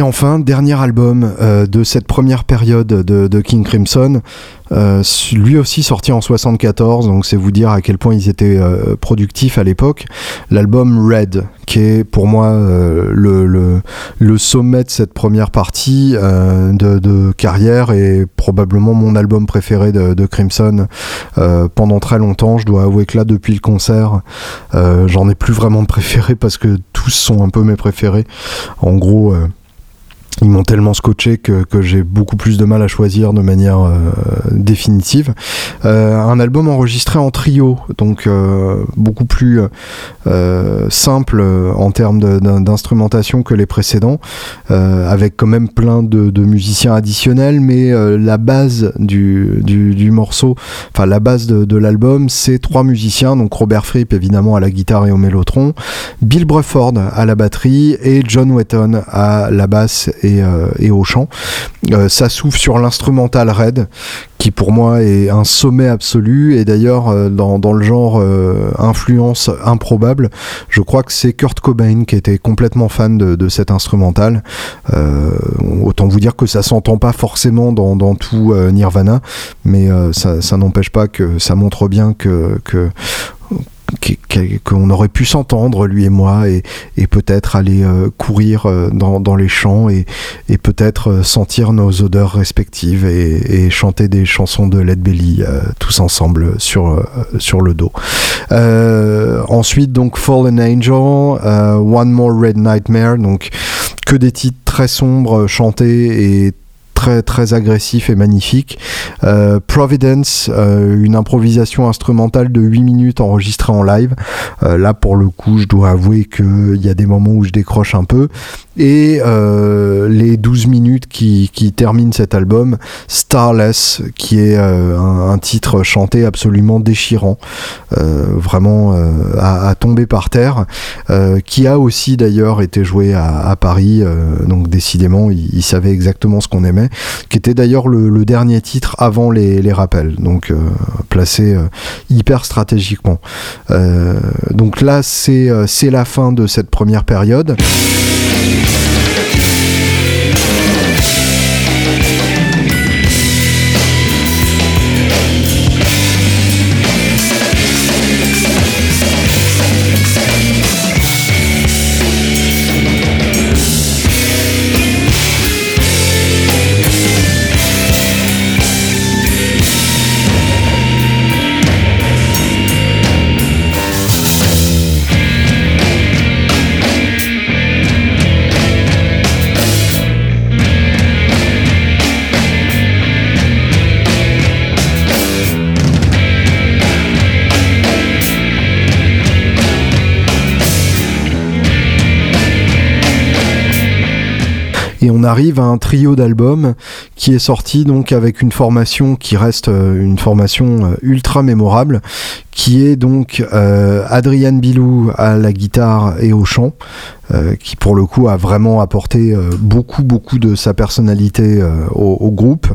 Et enfin, dernier album euh, de cette première période de, King Crimson, euh, lui aussi sorti en 74, donc c'est vous dire à quel point ils étaient euh, productifs à l'époque. L'album Red, qui est pour moi le, sommet de cette première partie de, carrière et probablement mon album préféré de, de Crimson pendant très longtemps. Je dois avouer que là, depuis le concert, j'en ai plus vraiment de préférés parce que tous sont un peu mes préférés. En gros, ils m'ont tellement scotché que, que j'ai beaucoup plus de mal à choisir de manière euh, définitive. Euh, un album enregistré en trio, donc euh, beaucoup plus simple en termes d'instrumentation que les précédents, avec quand même plein de, musiciens additionnels, mais la base du, du, morceau, enfin la base de, de l'album, c'est trois musiciens, donc Robert Fripp évidemment à la guitare et au mélotron, Bill Bruford à la batterie et John Wetton à la basse et euh, et, au chant. Euh, ça s'ouvre sur l'instrumental Red, qui pour moi est un sommet absolu et d'ailleurs euh, dans, le genre influence improbable je crois que c'est Kurt Cobain qui était complètement fan de, de cet instrumental autant vous dire que ça s'entend pas forcément dans, tout Nirvana mais ça, n'empêche pas que ça montre bien que qu'on aurait pu s'entendre lui et moi et, peut-être aller euh, courir euh, dans, les champs et, peut-être euh, sentir nos odeurs respectives et, chanter des chansons de Led Belly tous ensemble sur, sur le dos. ensuite donc Fallen Angel, One More Red Nightmare, donc que des titres très sombres chantés et très agressif et magnifique. Euh, Providence, euh, une improvisation instrumentale de 8 minutes enregistrée en live. Euh, là pour le coup, je dois avouer qu'il y a des moments où je décroche un peu. Et les 12 minutes qui, qui, terminent cet album, Starless, qui est un, titre chanté absolument déchirant, vraiment à, tomber par terre, qui a aussi d'ailleurs été joué à, Paris, donc décidément, il, il savait exactement ce qu'on aimait qui était d'ailleurs le, dernier titre avant les, rappels, donc euh, placé euh, hyper stratégiquement. Euh, donc là, c'est la fin de cette première période. Et on arrive à un trio d'albums qui est sorti donc avec une formation qui reste euh, une formation euh, ultra mémorable qui est donc euh, Bilou à la guitare et au chant, qui pour le coup a vraiment apporté beaucoup beaucoup de sa personnalité au, groupe.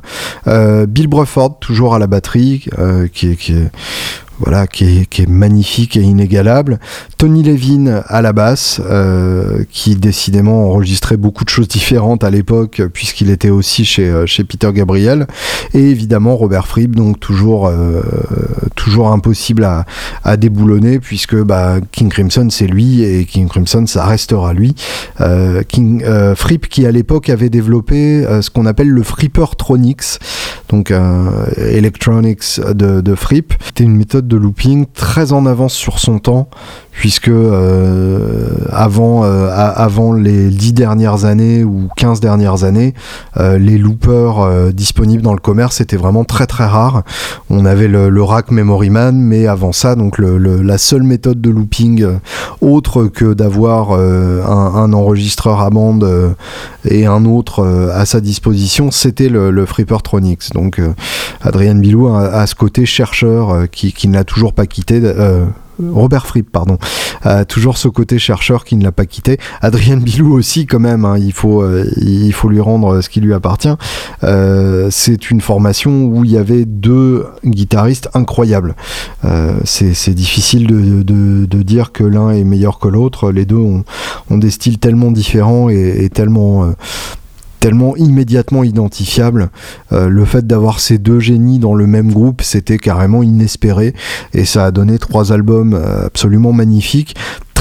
Bill Bruford toujours à la batterie, qui, qui est voilà, qui est, magnifique et inégalable. Tony Levin à la basse, euh, qui décidément enregistrait beaucoup de choses différentes à l'époque, puisqu'il était aussi chez, euh, chez Peter Gabriel. Et évidemment Robert Fripp, donc toujours, euh, toujours impossible à, à déboulonner, puisque bah, King Crimson c'est lui, et King Crimson ça restera lui. King, Fripp qui à l'époque avait développé ce qu'on appelle le Frippertronics, donc Electronics de, de Fripp. C'était une méthode de looping très en avance sur son temps, puisque euh, avant, euh, avant les 10 dernières années ou 15 dernières années, euh, les loopers disponibles dans le commerce étaient vraiment très très rares. On avait le, rack Memory Man, mais avant ça, donc la seule méthode de looping autre que d'avoir un, enregistreur à bande et un autre à sa disposition, c'était le, le Frippertronics. Donc Adrien Bilou a, ce côté chercheur qui, qui n'a toujours pas quitté Robert Fripp, pardon, toujours ce côté chercheur qui ne l'a pas quitté. Adrien Bilou aussi, quand même, hein, il, faut, il faut lui rendre ce qui lui appartient. c'est une formation où il y avait deux guitaristes incroyables. c'est difficile de, dire que l'un est meilleur que l'autre. Les deux ont, des styles tellement différents et tellement tellement immédiatement identifiable. Euh, le fait d'avoir ces deux génies dans le même groupe, c'était carrément inespéré et ça a donné trois albums euh, absolument magnifiques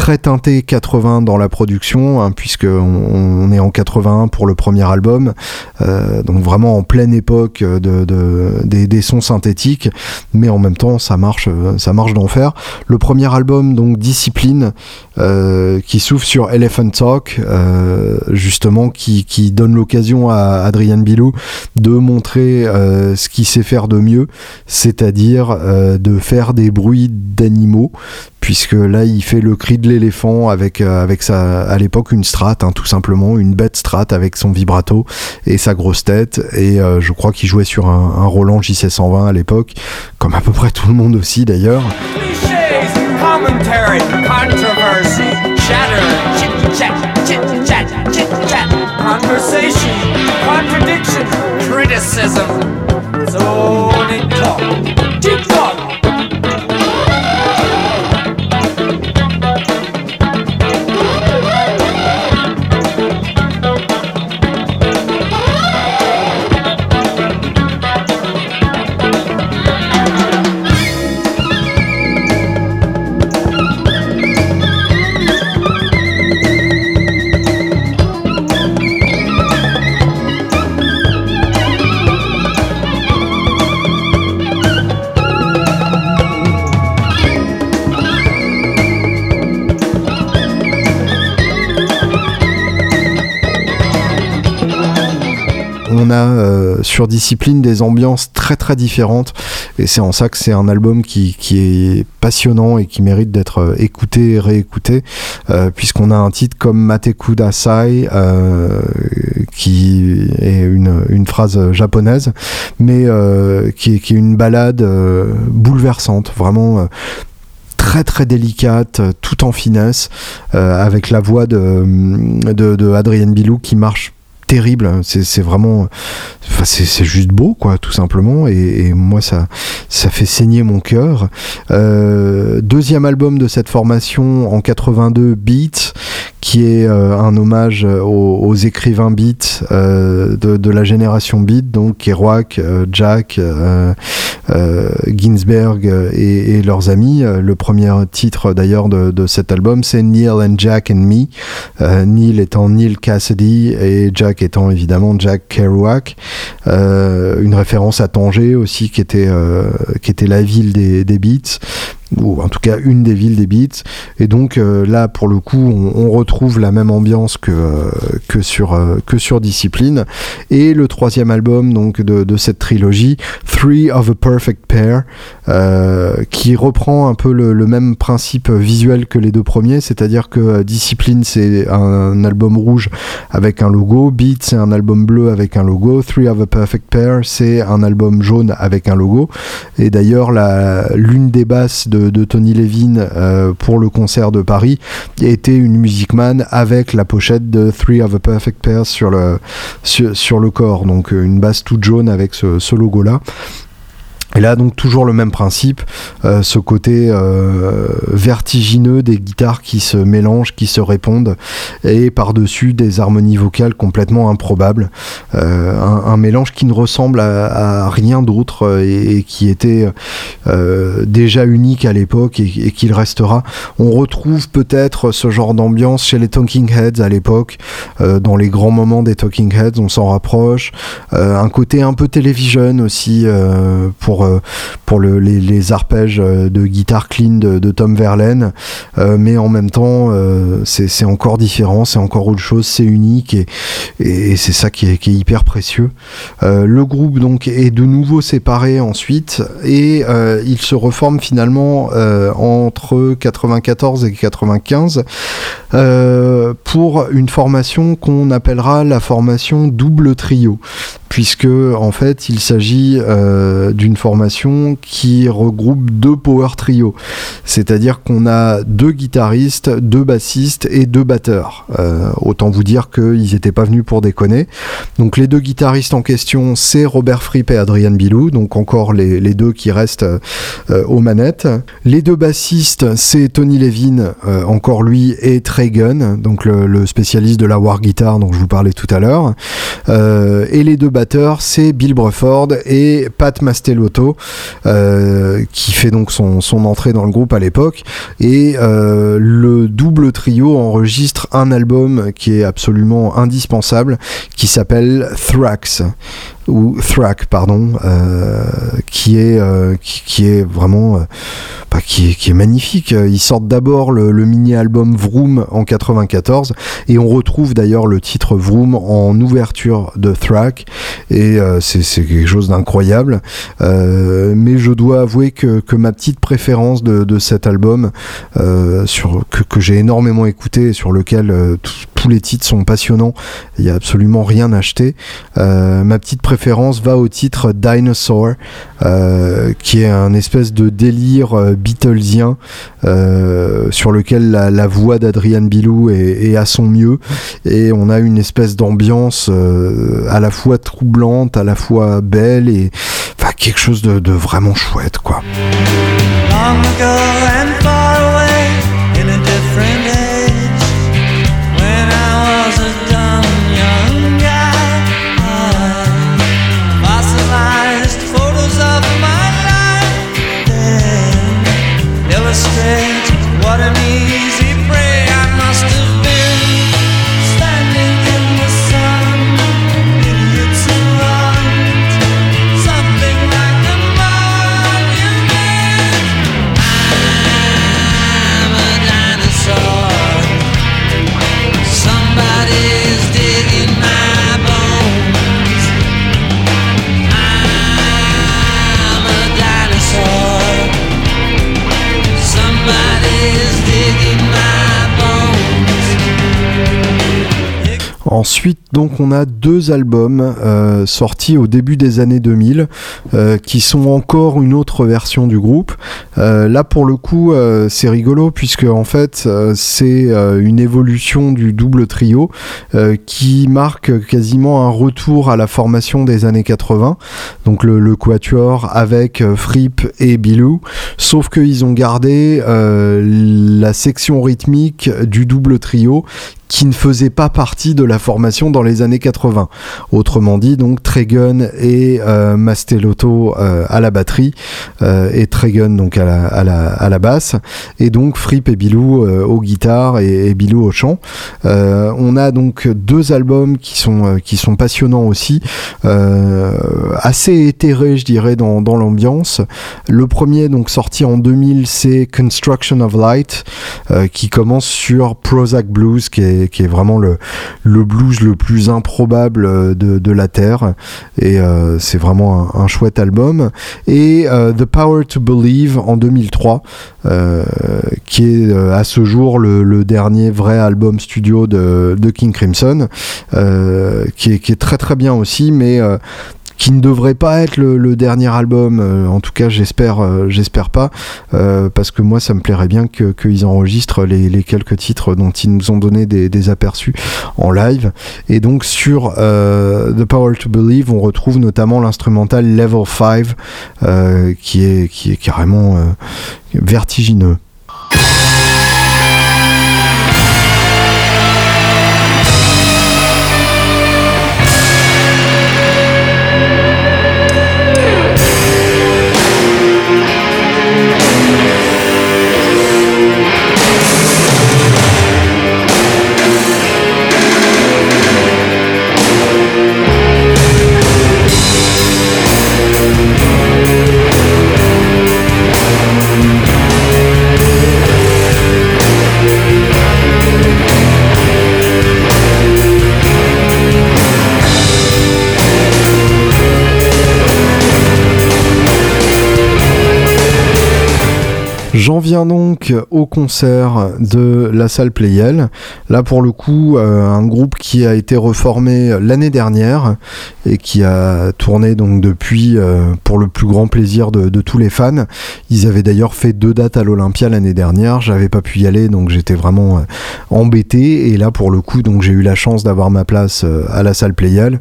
très teinté 80 dans la production, hein, puisque on, est en 81 pour le premier album, euh, donc vraiment en pleine époque de, des, sons synthétiques, mais en même temps ça marche, ça marche d'enfer. Le premier album, donc Discipline, euh, qui s'ouvre sur Elephant Talk, euh, justement, qui, qui donne l'occasion à Adrien Bilou de montrer ce qu'il sait faire de mieux, c'est-à-dire de faire des bruits d'animaux, puisque là il fait le cri de l'éléphant avec, euh, avec sa, à l'époque une strat, hein, tout simplement, une bête strat avec son vibrato et sa grosse tête. Et euh, je crois qu'il jouait sur un, Roland JC120 à l'époque, comme à peu près tout le monde aussi d'ailleurs. On a euh, sur Discipline des ambiances très très différentes. Et c'est en ça que c'est un album qui, est passionnant et qui mérite d'être euh, écouté et réécouté euh, puisqu'on a un titre comme Mateku Dasai qui est une, phrase japonaise mais qui, est, une balade bouleversante vraiment très très délicate, tout en finesse, avec la voix de, de, de Adrien Bilou qui marche terrible. C'est vraiment, c'est juste beau, quoi, tout simplement. Et, moi, ça, ça fait saigner mon cœur. Euh, deuxième album de cette formation en 82, Beat, qui est euh, un hommage aux, écrivains beat euh, de, la génération beat, donc Kerouac, Jack, Ginsberg et, leurs amis. Le premier titre d'ailleurs de, cet album, c'est Neil and Jack and Me. Neil étant Neil Cassidy et Jack étant évidemment Jack Kerouac, euh, une référence à Tanger aussi qui était, euh, qui était la ville des Beats ou en tout cas une des villes des Beats. Et donc euh, là, pour le coup, on, retrouve la même ambiance que, euh, que, sur, euh, que sur Discipline. Et le troisième album donc de, cette trilogie, Three of a Perfect Pair, qui reprend un peu le, même principe visuel que les deux premiers, c'est-à-dire que Discipline c'est un, album rouge avec un logo, Beat c'est un album bleu avec un logo, Three of a Perfect Pair c'est un album jaune avec un logo. Et d'ailleurs, l'une des basses de de, Tony Levin euh, pour le concert de Paris était une Music Man avec la pochette de Three of a Perfect Pairs sur le, sur, corps. Donc euh, une basse toute jaune avec ce logo là. Et là, donc, toujours le même principe, euh, ce côté euh, vertigineux des guitares qui se mélangent, qui se répondent, et par-dessus des harmonies vocales complètement improbables. Euh, un, mélange qui ne ressemble à, rien d'autre et, qui était déjà unique à l'époque et, et qu'il restera. On retrouve peut-être ce genre d'ambiance chez les Talking Heads à l'époque, dans les grands moments des Talking Heads, on s'en rapproche. un côté un peu télévision aussi, pour euh, pour, les, arpèges euh, de guitare clean de, Tom Verlaine, euh, mais en même temps, c'est encore différent, c'est encore autre chose, c'est unique et, c'est ça qui est, hyper précieux. le groupe donc est de nouveau séparé ensuite et il se reforme finalement entre 94 et 95 pour une formation qu'on appellera la formation double trio puisque en fait il s'agit d'une formation qui regroupe deux power trio. C'est-à-dire qu'on a deux guitaristes, deux bassistes et deux batteurs. Euh, autant vous dire qu'ils n'étaient pas venus pour déconner. Donc les deux guitaristes en question, c'est Robert Fripp et Adrian Bilou, donc encore les, deux qui restent euh, aux manettes. Les deux bassistes, c'est Tony Levin, euh, encore lui, et Trey Gunn, donc le, spécialiste de la war guitar dont je vous parlais tout à l'heure. et les deux batteurs, c'est Bill Bruford et Pat Mastelotto, qui fait donc son, entrée dans le groupe à l'époque. Et le double trio enregistre un album qui est absolument indispensable, qui s'appelle Thrax ou Thrack pardon euh, qui est euh, qui, est vraiment euh, bah, qui, est, magnifique. Ils sortent d'abord le, mini album Vroom en 94 et on retrouve d'ailleurs le titre Vroom en ouverture de Thrack et c'est quelque chose d'incroyable. Mais je dois avouer que, ma petite préférence de, cet album que, que j'ai énormément écouté et sur lequel tous les titres sont passionnants. Il n'y a absolument rien à acheter. Ma petite préférence va au titre Dinosaur, euh, qui est un espèce de délire euh, Beatlesien euh, sur lequel la, voix d'Adrian Bilou est, à son mieux. Et on a une espèce d'ambiance à la fois troublante, à la fois belle et quelque chose de vraiment chouette quoi. Ensuite, donc, on a deux albums euh, sortis au début des années 2000 euh, qui sont encore une autre version du groupe. Euh, là, pour le coup, c'est rigolo puisque en fait, c'est une évolution du double trio qui marque quasiment un retour à la formation des années 80. Donc le, quatuor avec Fripp et Bilou, sauf qu'ils ont gardé la section rythmique du double trio qui ne faisait pas partie de la formation dans les années 80. Autrement dit, donc Tregun et euh, Mastelotto euh, à la batterie euh, et Tregun donc à la, à, la, basse et donc Fripp et Bilou euh, aux guitares et, Bilou au chant. on a donc deux albums qui sont, qui sont passionnants aussi, assez éthérés je dirais dans, l'ambiance. Le premier donc sorti en 2000 c'est Construction of Light qui commence sur Prozac Blues qui est qui vraiment le blues le plus improbable euh, de, la Terre. Et euh, c'est vraiment un, chouette album. Et euh, The Power to Believe en 2003, qui est à ce jour le, dernier vrai album studio de, de King Crimson, qui est, qui, est, très très bien aussi, mais qui ne devrait pas être le, dernier album. Euh, en tout cas, j'espère, euh, j'espère pas, euh, parce que moi, ça me plairait bien qu'ils enregistrent les, quelques titres dont ils nous ont donné des, aperçus en live. Et donc sur The Power to Believe, on retrouve notamment l'instrumental Level 5, qui est qui est carrément vertigineux. J'en viens donc au concert de la salle Playel. Là, pour le coup, euh, un groupe qui a été reformé l'année dernière et qui a tourné donc depuis euh, pour le plus grand plaisir de, tous les fans. Ils avaient d'ailleurs fait deux dates à l'Olympia l'année dernière. J'avais pas pu y aller, donc j'étais vraiment euh, embêté. Et là, pour le coup, donc j'ai eu la chance d'avoir ma place à la salle Playel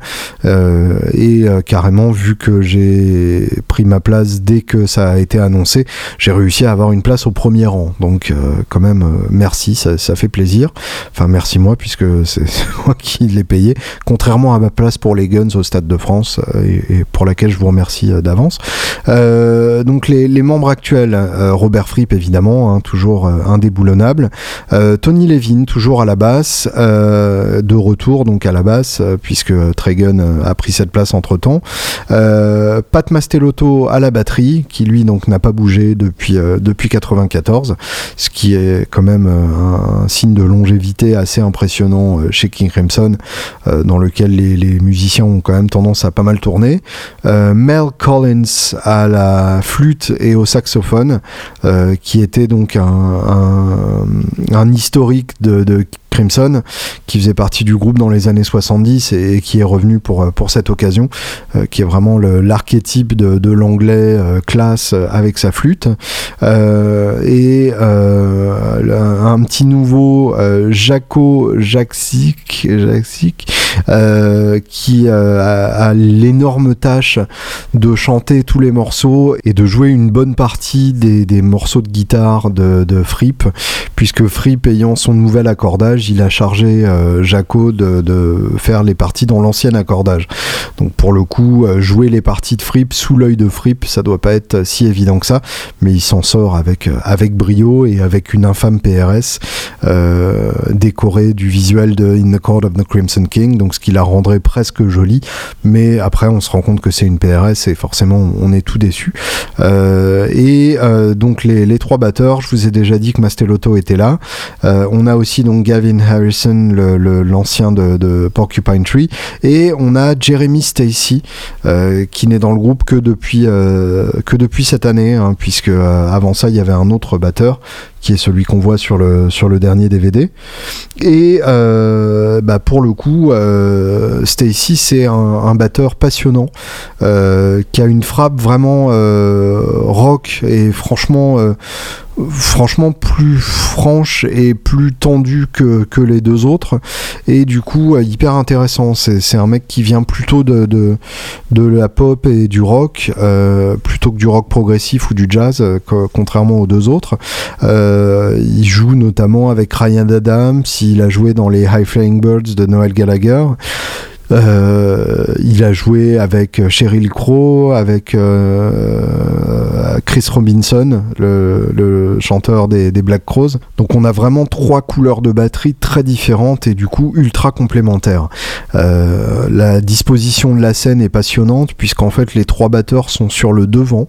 et carrément vu que j'ai pris ma place dès que ça a été annoncé, j'ai réussi à avoir une place au premier rang. Donc euh, quand même, euh, merci, ça, fait plaisir. Enfin merci moi puisque (laughs) c'est moi qui l'ai payé, contrairement à ma place pour les Guns au Stade de France euh, et, pour laquelle je vous remercie d'avance. donc les, membres actuels, Robert Fripp évidemment, hein, toujours indéboulonnable. Tony Levin toujours à la basse, de retour donc à la basse puisque Tregun a pris cette place entre temps. Pat Mastelotto à la batterie qui lui donc n'a pas bougé depuis depuis 94, ce qui est quand même euh, un, signe de longévité assez impressionnant euh, chez King Crimson, euh, dans lequel les, musiciens ont quand même tendance à pas mal tourner. Mel Collins à la flûte et au saxophone, qui était donc un, historique de, de Crimson, qui faisait partie du groupe dans les années 70 et, qui est revenu pour, euh, pour cette occasion, euh, qui est vraiment l'archétype de, l'anglais euh, classe avec sa flûte. et un petit nouveau Jaco Jaxic, qui a, l'énorme tâche de chanter tous les morceaux et de jouer une bonne partie des, morceaux de guitare de, de Fripp, puisque Fripp ayant son nouvel accordage, il a chargé euh, Jaco de, faire les parties dans l'ancien accordage. Donc pour le coup, euh, jouer les parties de Fripp sous l'œil de Fripp, ça doit pas être si évident que ça, mais il s'en sort avec, euh, avec brio et avec une infâme PRS décorée du visuel de In the Court of the Crimson King, donc ce qui la rendrait presque jolie, mais après on se rend compte que c'est une PRS et forcément on est tout déçu. et donc les, trois batteurs, je vous ai déjà dit que Mastelotto était là. on a aussi donc Gavin Harrison, l'ancien de, Porcupine Tree, et on a Jeremy Stacy, euh, qui n'est dans le groupe que depuis, euh, que depuis cette année, hein, puisque euh, avant ça il y avait un autre batteur qui est celui qu'on voit sur le, sur le dernier DVD. Et bah, pour le coup, Stacy, c'est un, batteur passionnant, qui a une frappe vraiment rock et franchement franchement plus franche et plus tendue que, que, les deux autres. Et du coup euh, hyper intéressant. C'est un mec qui vient plutôt de, de, de la pop et du rock euh, plutôt que du rock progressif ou du jazz euh, contrairement aux deux autres. Il joue notamment avec Ryan Adams. Il a joué dans les High Flying Birds de Noel Gallagher euh, il a joué avec Sheryl Crow, avec euh, Chris Robinson, le, chanteur des, Black Crows. Donc on a vraiment trois couleurs de batterie très différentes et du coup ultra complémentaires. Euh, la disposition de la scène est passionnante puisqu'en fait les trois batteurs sont sur le devant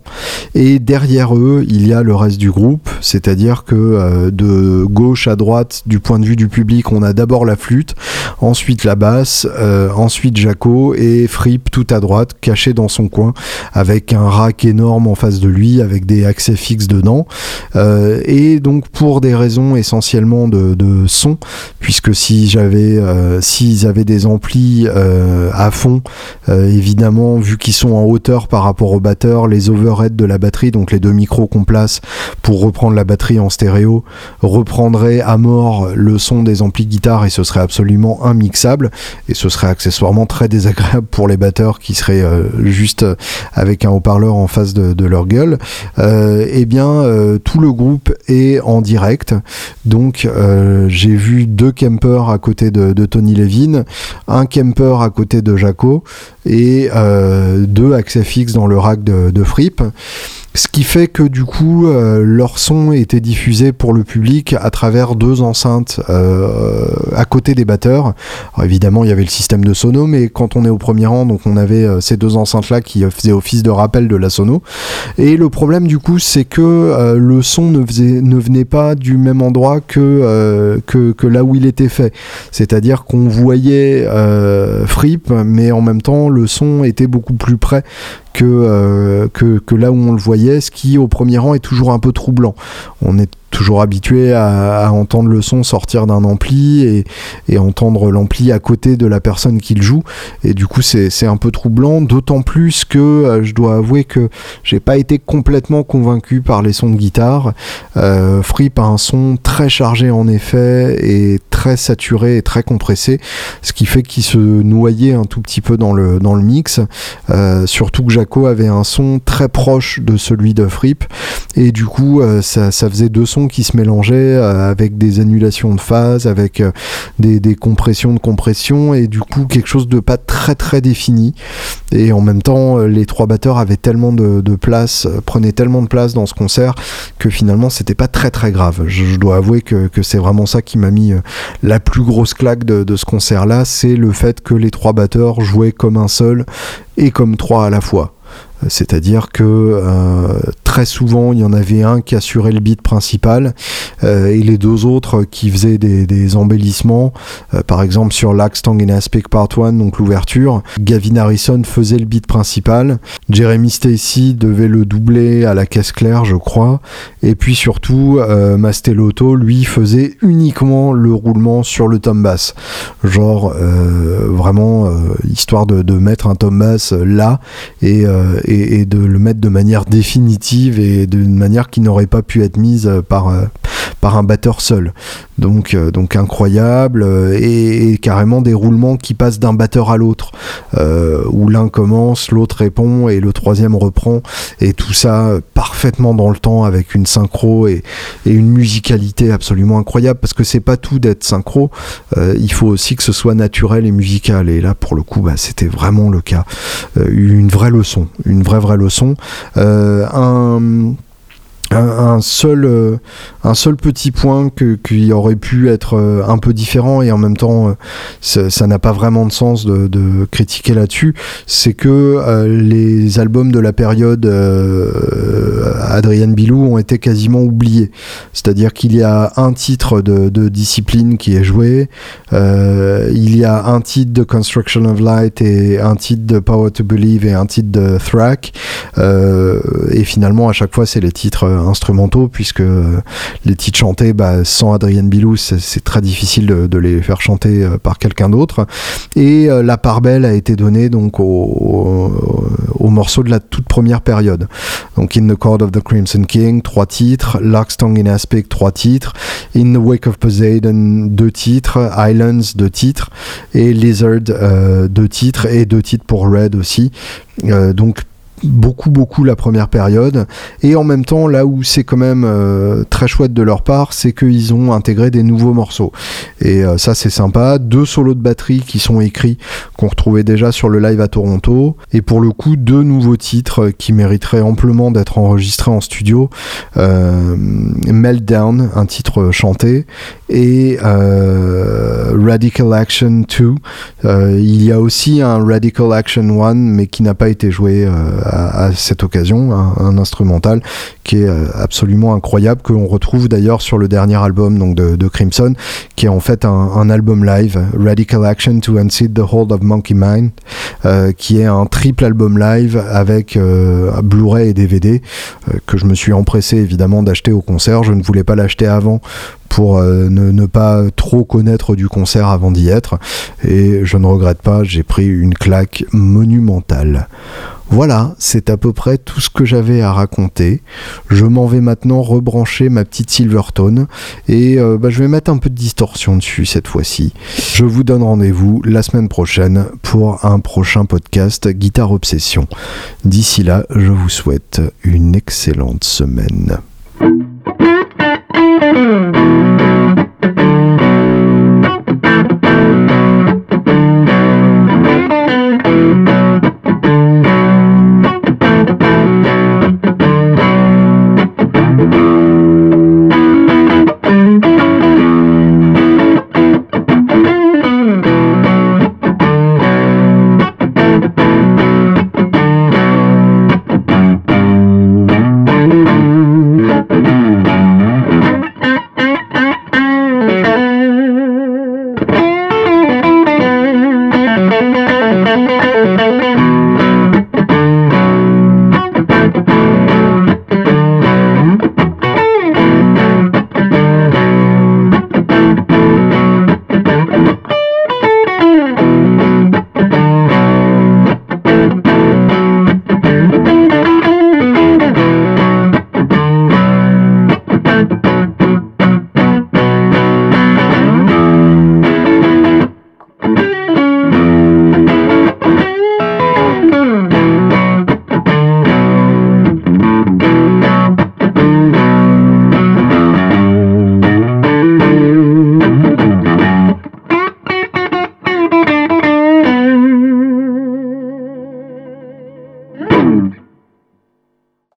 et derrière eux il y a le reste du groupe, c'est-à-dire que de gauche à droite du point de vue du public on a d'abord la flûte, ensuite la basse, ensuite Jaco et Fripp tout à droite, caché dans son coin, avec un rack énorme en face de lui, avec des accès fixes dedans. Euh, et donc pour des raisons essentiellement de, son, puisque si j'avais, euh, s'ils avaient des amplis euh, à fond, évidemment, vu qu'ils sont en hauteur par rapport au batteur, les overheads de la batterie, donc les deux micros qu'on place pour reprendre la batterie en stéréo, reprendraient à mort le son des amplis guitare et ce serait absolument immixable et ce serait accessoire accessoirement très désagréable pour les batteurs qui seraient euh, juste avec un haut-parleur en face de, leur gueule. Euh, eh bien, euh, tout le groupe est en direct. Donc, j'ai vu deux campers à côté de, Tony Levin, un camper à côté de Jaco et deux accès fixes dans le rack de Fripp. Ce qui fait que du coup, euh, leur son était diffusé pour le public à travers deux enceintes euh, à côté des batteurs. évidemment, il y avait le système de sono, mais quand on est au premier rang, donc on avait euh, ces deux enceintes-là qui faisaient office de rappel de la sono. Et le problème du coup, c'est que le son ne, venait pas du même endroit que, que, là où il était fait. C'est-à-dire qu'on voyait Fripp, mais en même temps, le son était beaucoup plus près que, que là où on le voyait qui au premier rang est toujours un peu troublant. On est toujours habitué à, entendre le son sortir d'un ampli et, entendre l'ampli à côté de la personne qui le joue. Et du coup, c'est un peu troublant, d'autant plus que euh, je dois avouer que j'ai pas été complètement convaincu par les sons de guitare. Euh, Fripp a un son très chargé en effet et très saturé et très compressé, ce qui fait qu'il se noyait un tout petit peu dans le, mix. Euh, surtout que Jaco avait un son très proche de celui de Fripp et du coup, ça faisait deux sons qui se mélangeaient euh, avec des annulations de phase, avec euh, des, compressions de compression et du coup quelque chose de pas très très défini. Et en même temps, euh, les trois batteurs avaient tellement de, place, prenaient tellement de place dans ce concert que finalement c'était pas très très grave. Je, dois avouer que, c'est vraiment ça qui m'a mis la plus grosse claque de, de ce concert là, c'est le fait que les trois batteurs jouaient comme un seul et comme trois à la fois. C'est-à-dire que euh, très souvent, il y en avait un qui assurait le beat principal euh, et les deux autres qui faisaient des, embellissements. Euh, par exemple, sur Lax Tang in Aspect Part 1, donc l'ouverture, Gavin Harrison faisait le beat principal. Jeremy Stacy devait le doubler à la caisse claire, je crois. Et puis surtout, Mastelotto, lui, faisait uniquement le roulement sur le tom bass. Genre, vraiment, histoire de, mettre un tom bass là et, de le mettre de manière définitive et d'une manière qui n'aurait pas pu être mise par, euh, par un batteur seul. Donc, euh, donc incroyable euh, et, carrément des roulements qui passent d'un batteur à l'autre, où l'un commence, l'autre répond et le troisième reprend et tout ça parfaitement dans le temps avec une synchro et, une musicalité absolument incroyable parce que c'est pas tout d'être synchro, il faut aussi que ce soit naturel et musical et là pour le coup bah, c'était vraiment le cas, une vraie leçon, une vraie vraie leçon. Euh, un seul, euh, un seul petit point qui aurait pu être euh, un peu différent et en même temps euh, ça n'a pas vraiment de sens de, critiquer là-dessus, c'est que les albums de la période Adrien Bilou ont été quasiment oubliés. C'est-à-dire qu'il y a un titre de, Discipline qui est joué, il y a un titre de Construction of Light et un titre de Power to Believe et un titre de Thrack, et finalement à chaque fois c'est les titres instrumentaux, puisque les titres chantés, bah, sans Adrienne Bilou, c'est très difficile de, les faire chanter euh, par quelqu'un d'autre. Et euh, la part belle a été donnée donc au, au, morceau de la toute première période. Donc In the Court of the Crimson King, trois titres, Lark's Tongue in Aspect, trois titres, In the Wake of Poseidon, deux titres, Islands, deux titres, et Lizard, euh, deux titres, et deux titres pour Red aussi. donc beaucoup beaucoup la première période. Et en même temps là où c'est quand même euh, très chouette de leur part c'est qu'ils ont intégré des nouveaux morceaux. Et euh, ça c'est sympa. Deux solos de batterie qui sont écrits qu'on retrouvait déjà sur le live à Toronto. Et pour le coup deux nouveaux titres qui mériteraient amplement d'être enregistrés en studio. Euh, Meltdown un titre chanté. Et Radical Action 2 il y a aussi un Radical Action 1 mais qui n'a pas été joué cette occasion, un, instrumental qui est euh, absolument incroyable, que l'on retrouve d'ailleurs sur le dernier album donc de, Crimson, qui est en fait un, album live, Radical Action to Unseat the Hold of Monkey Mind, euh, qui est un triple album live avec euh, Blu-ray et DVD, que je me suis empressé évidemment d'acheter au concert. Je ne voulais pas l'acheter avant pour ne, pas trop connaître du concert avant d'y être. Et je ne regrette pas, j'ai pris une claque monumentale. Voilà, c'est à peu près tout ce que j'avais à raconter. Je m'en vais maintenant rebrancher ma petite Silvertone et euh, bah, je vais mettre un peu de distorsion dessus cette fois-ci. Je vous donne rendez-vous la semaine prochaine pour un prochain podcast Guitare Obsession. D'ici là, je vous souhaite une excellente semaine.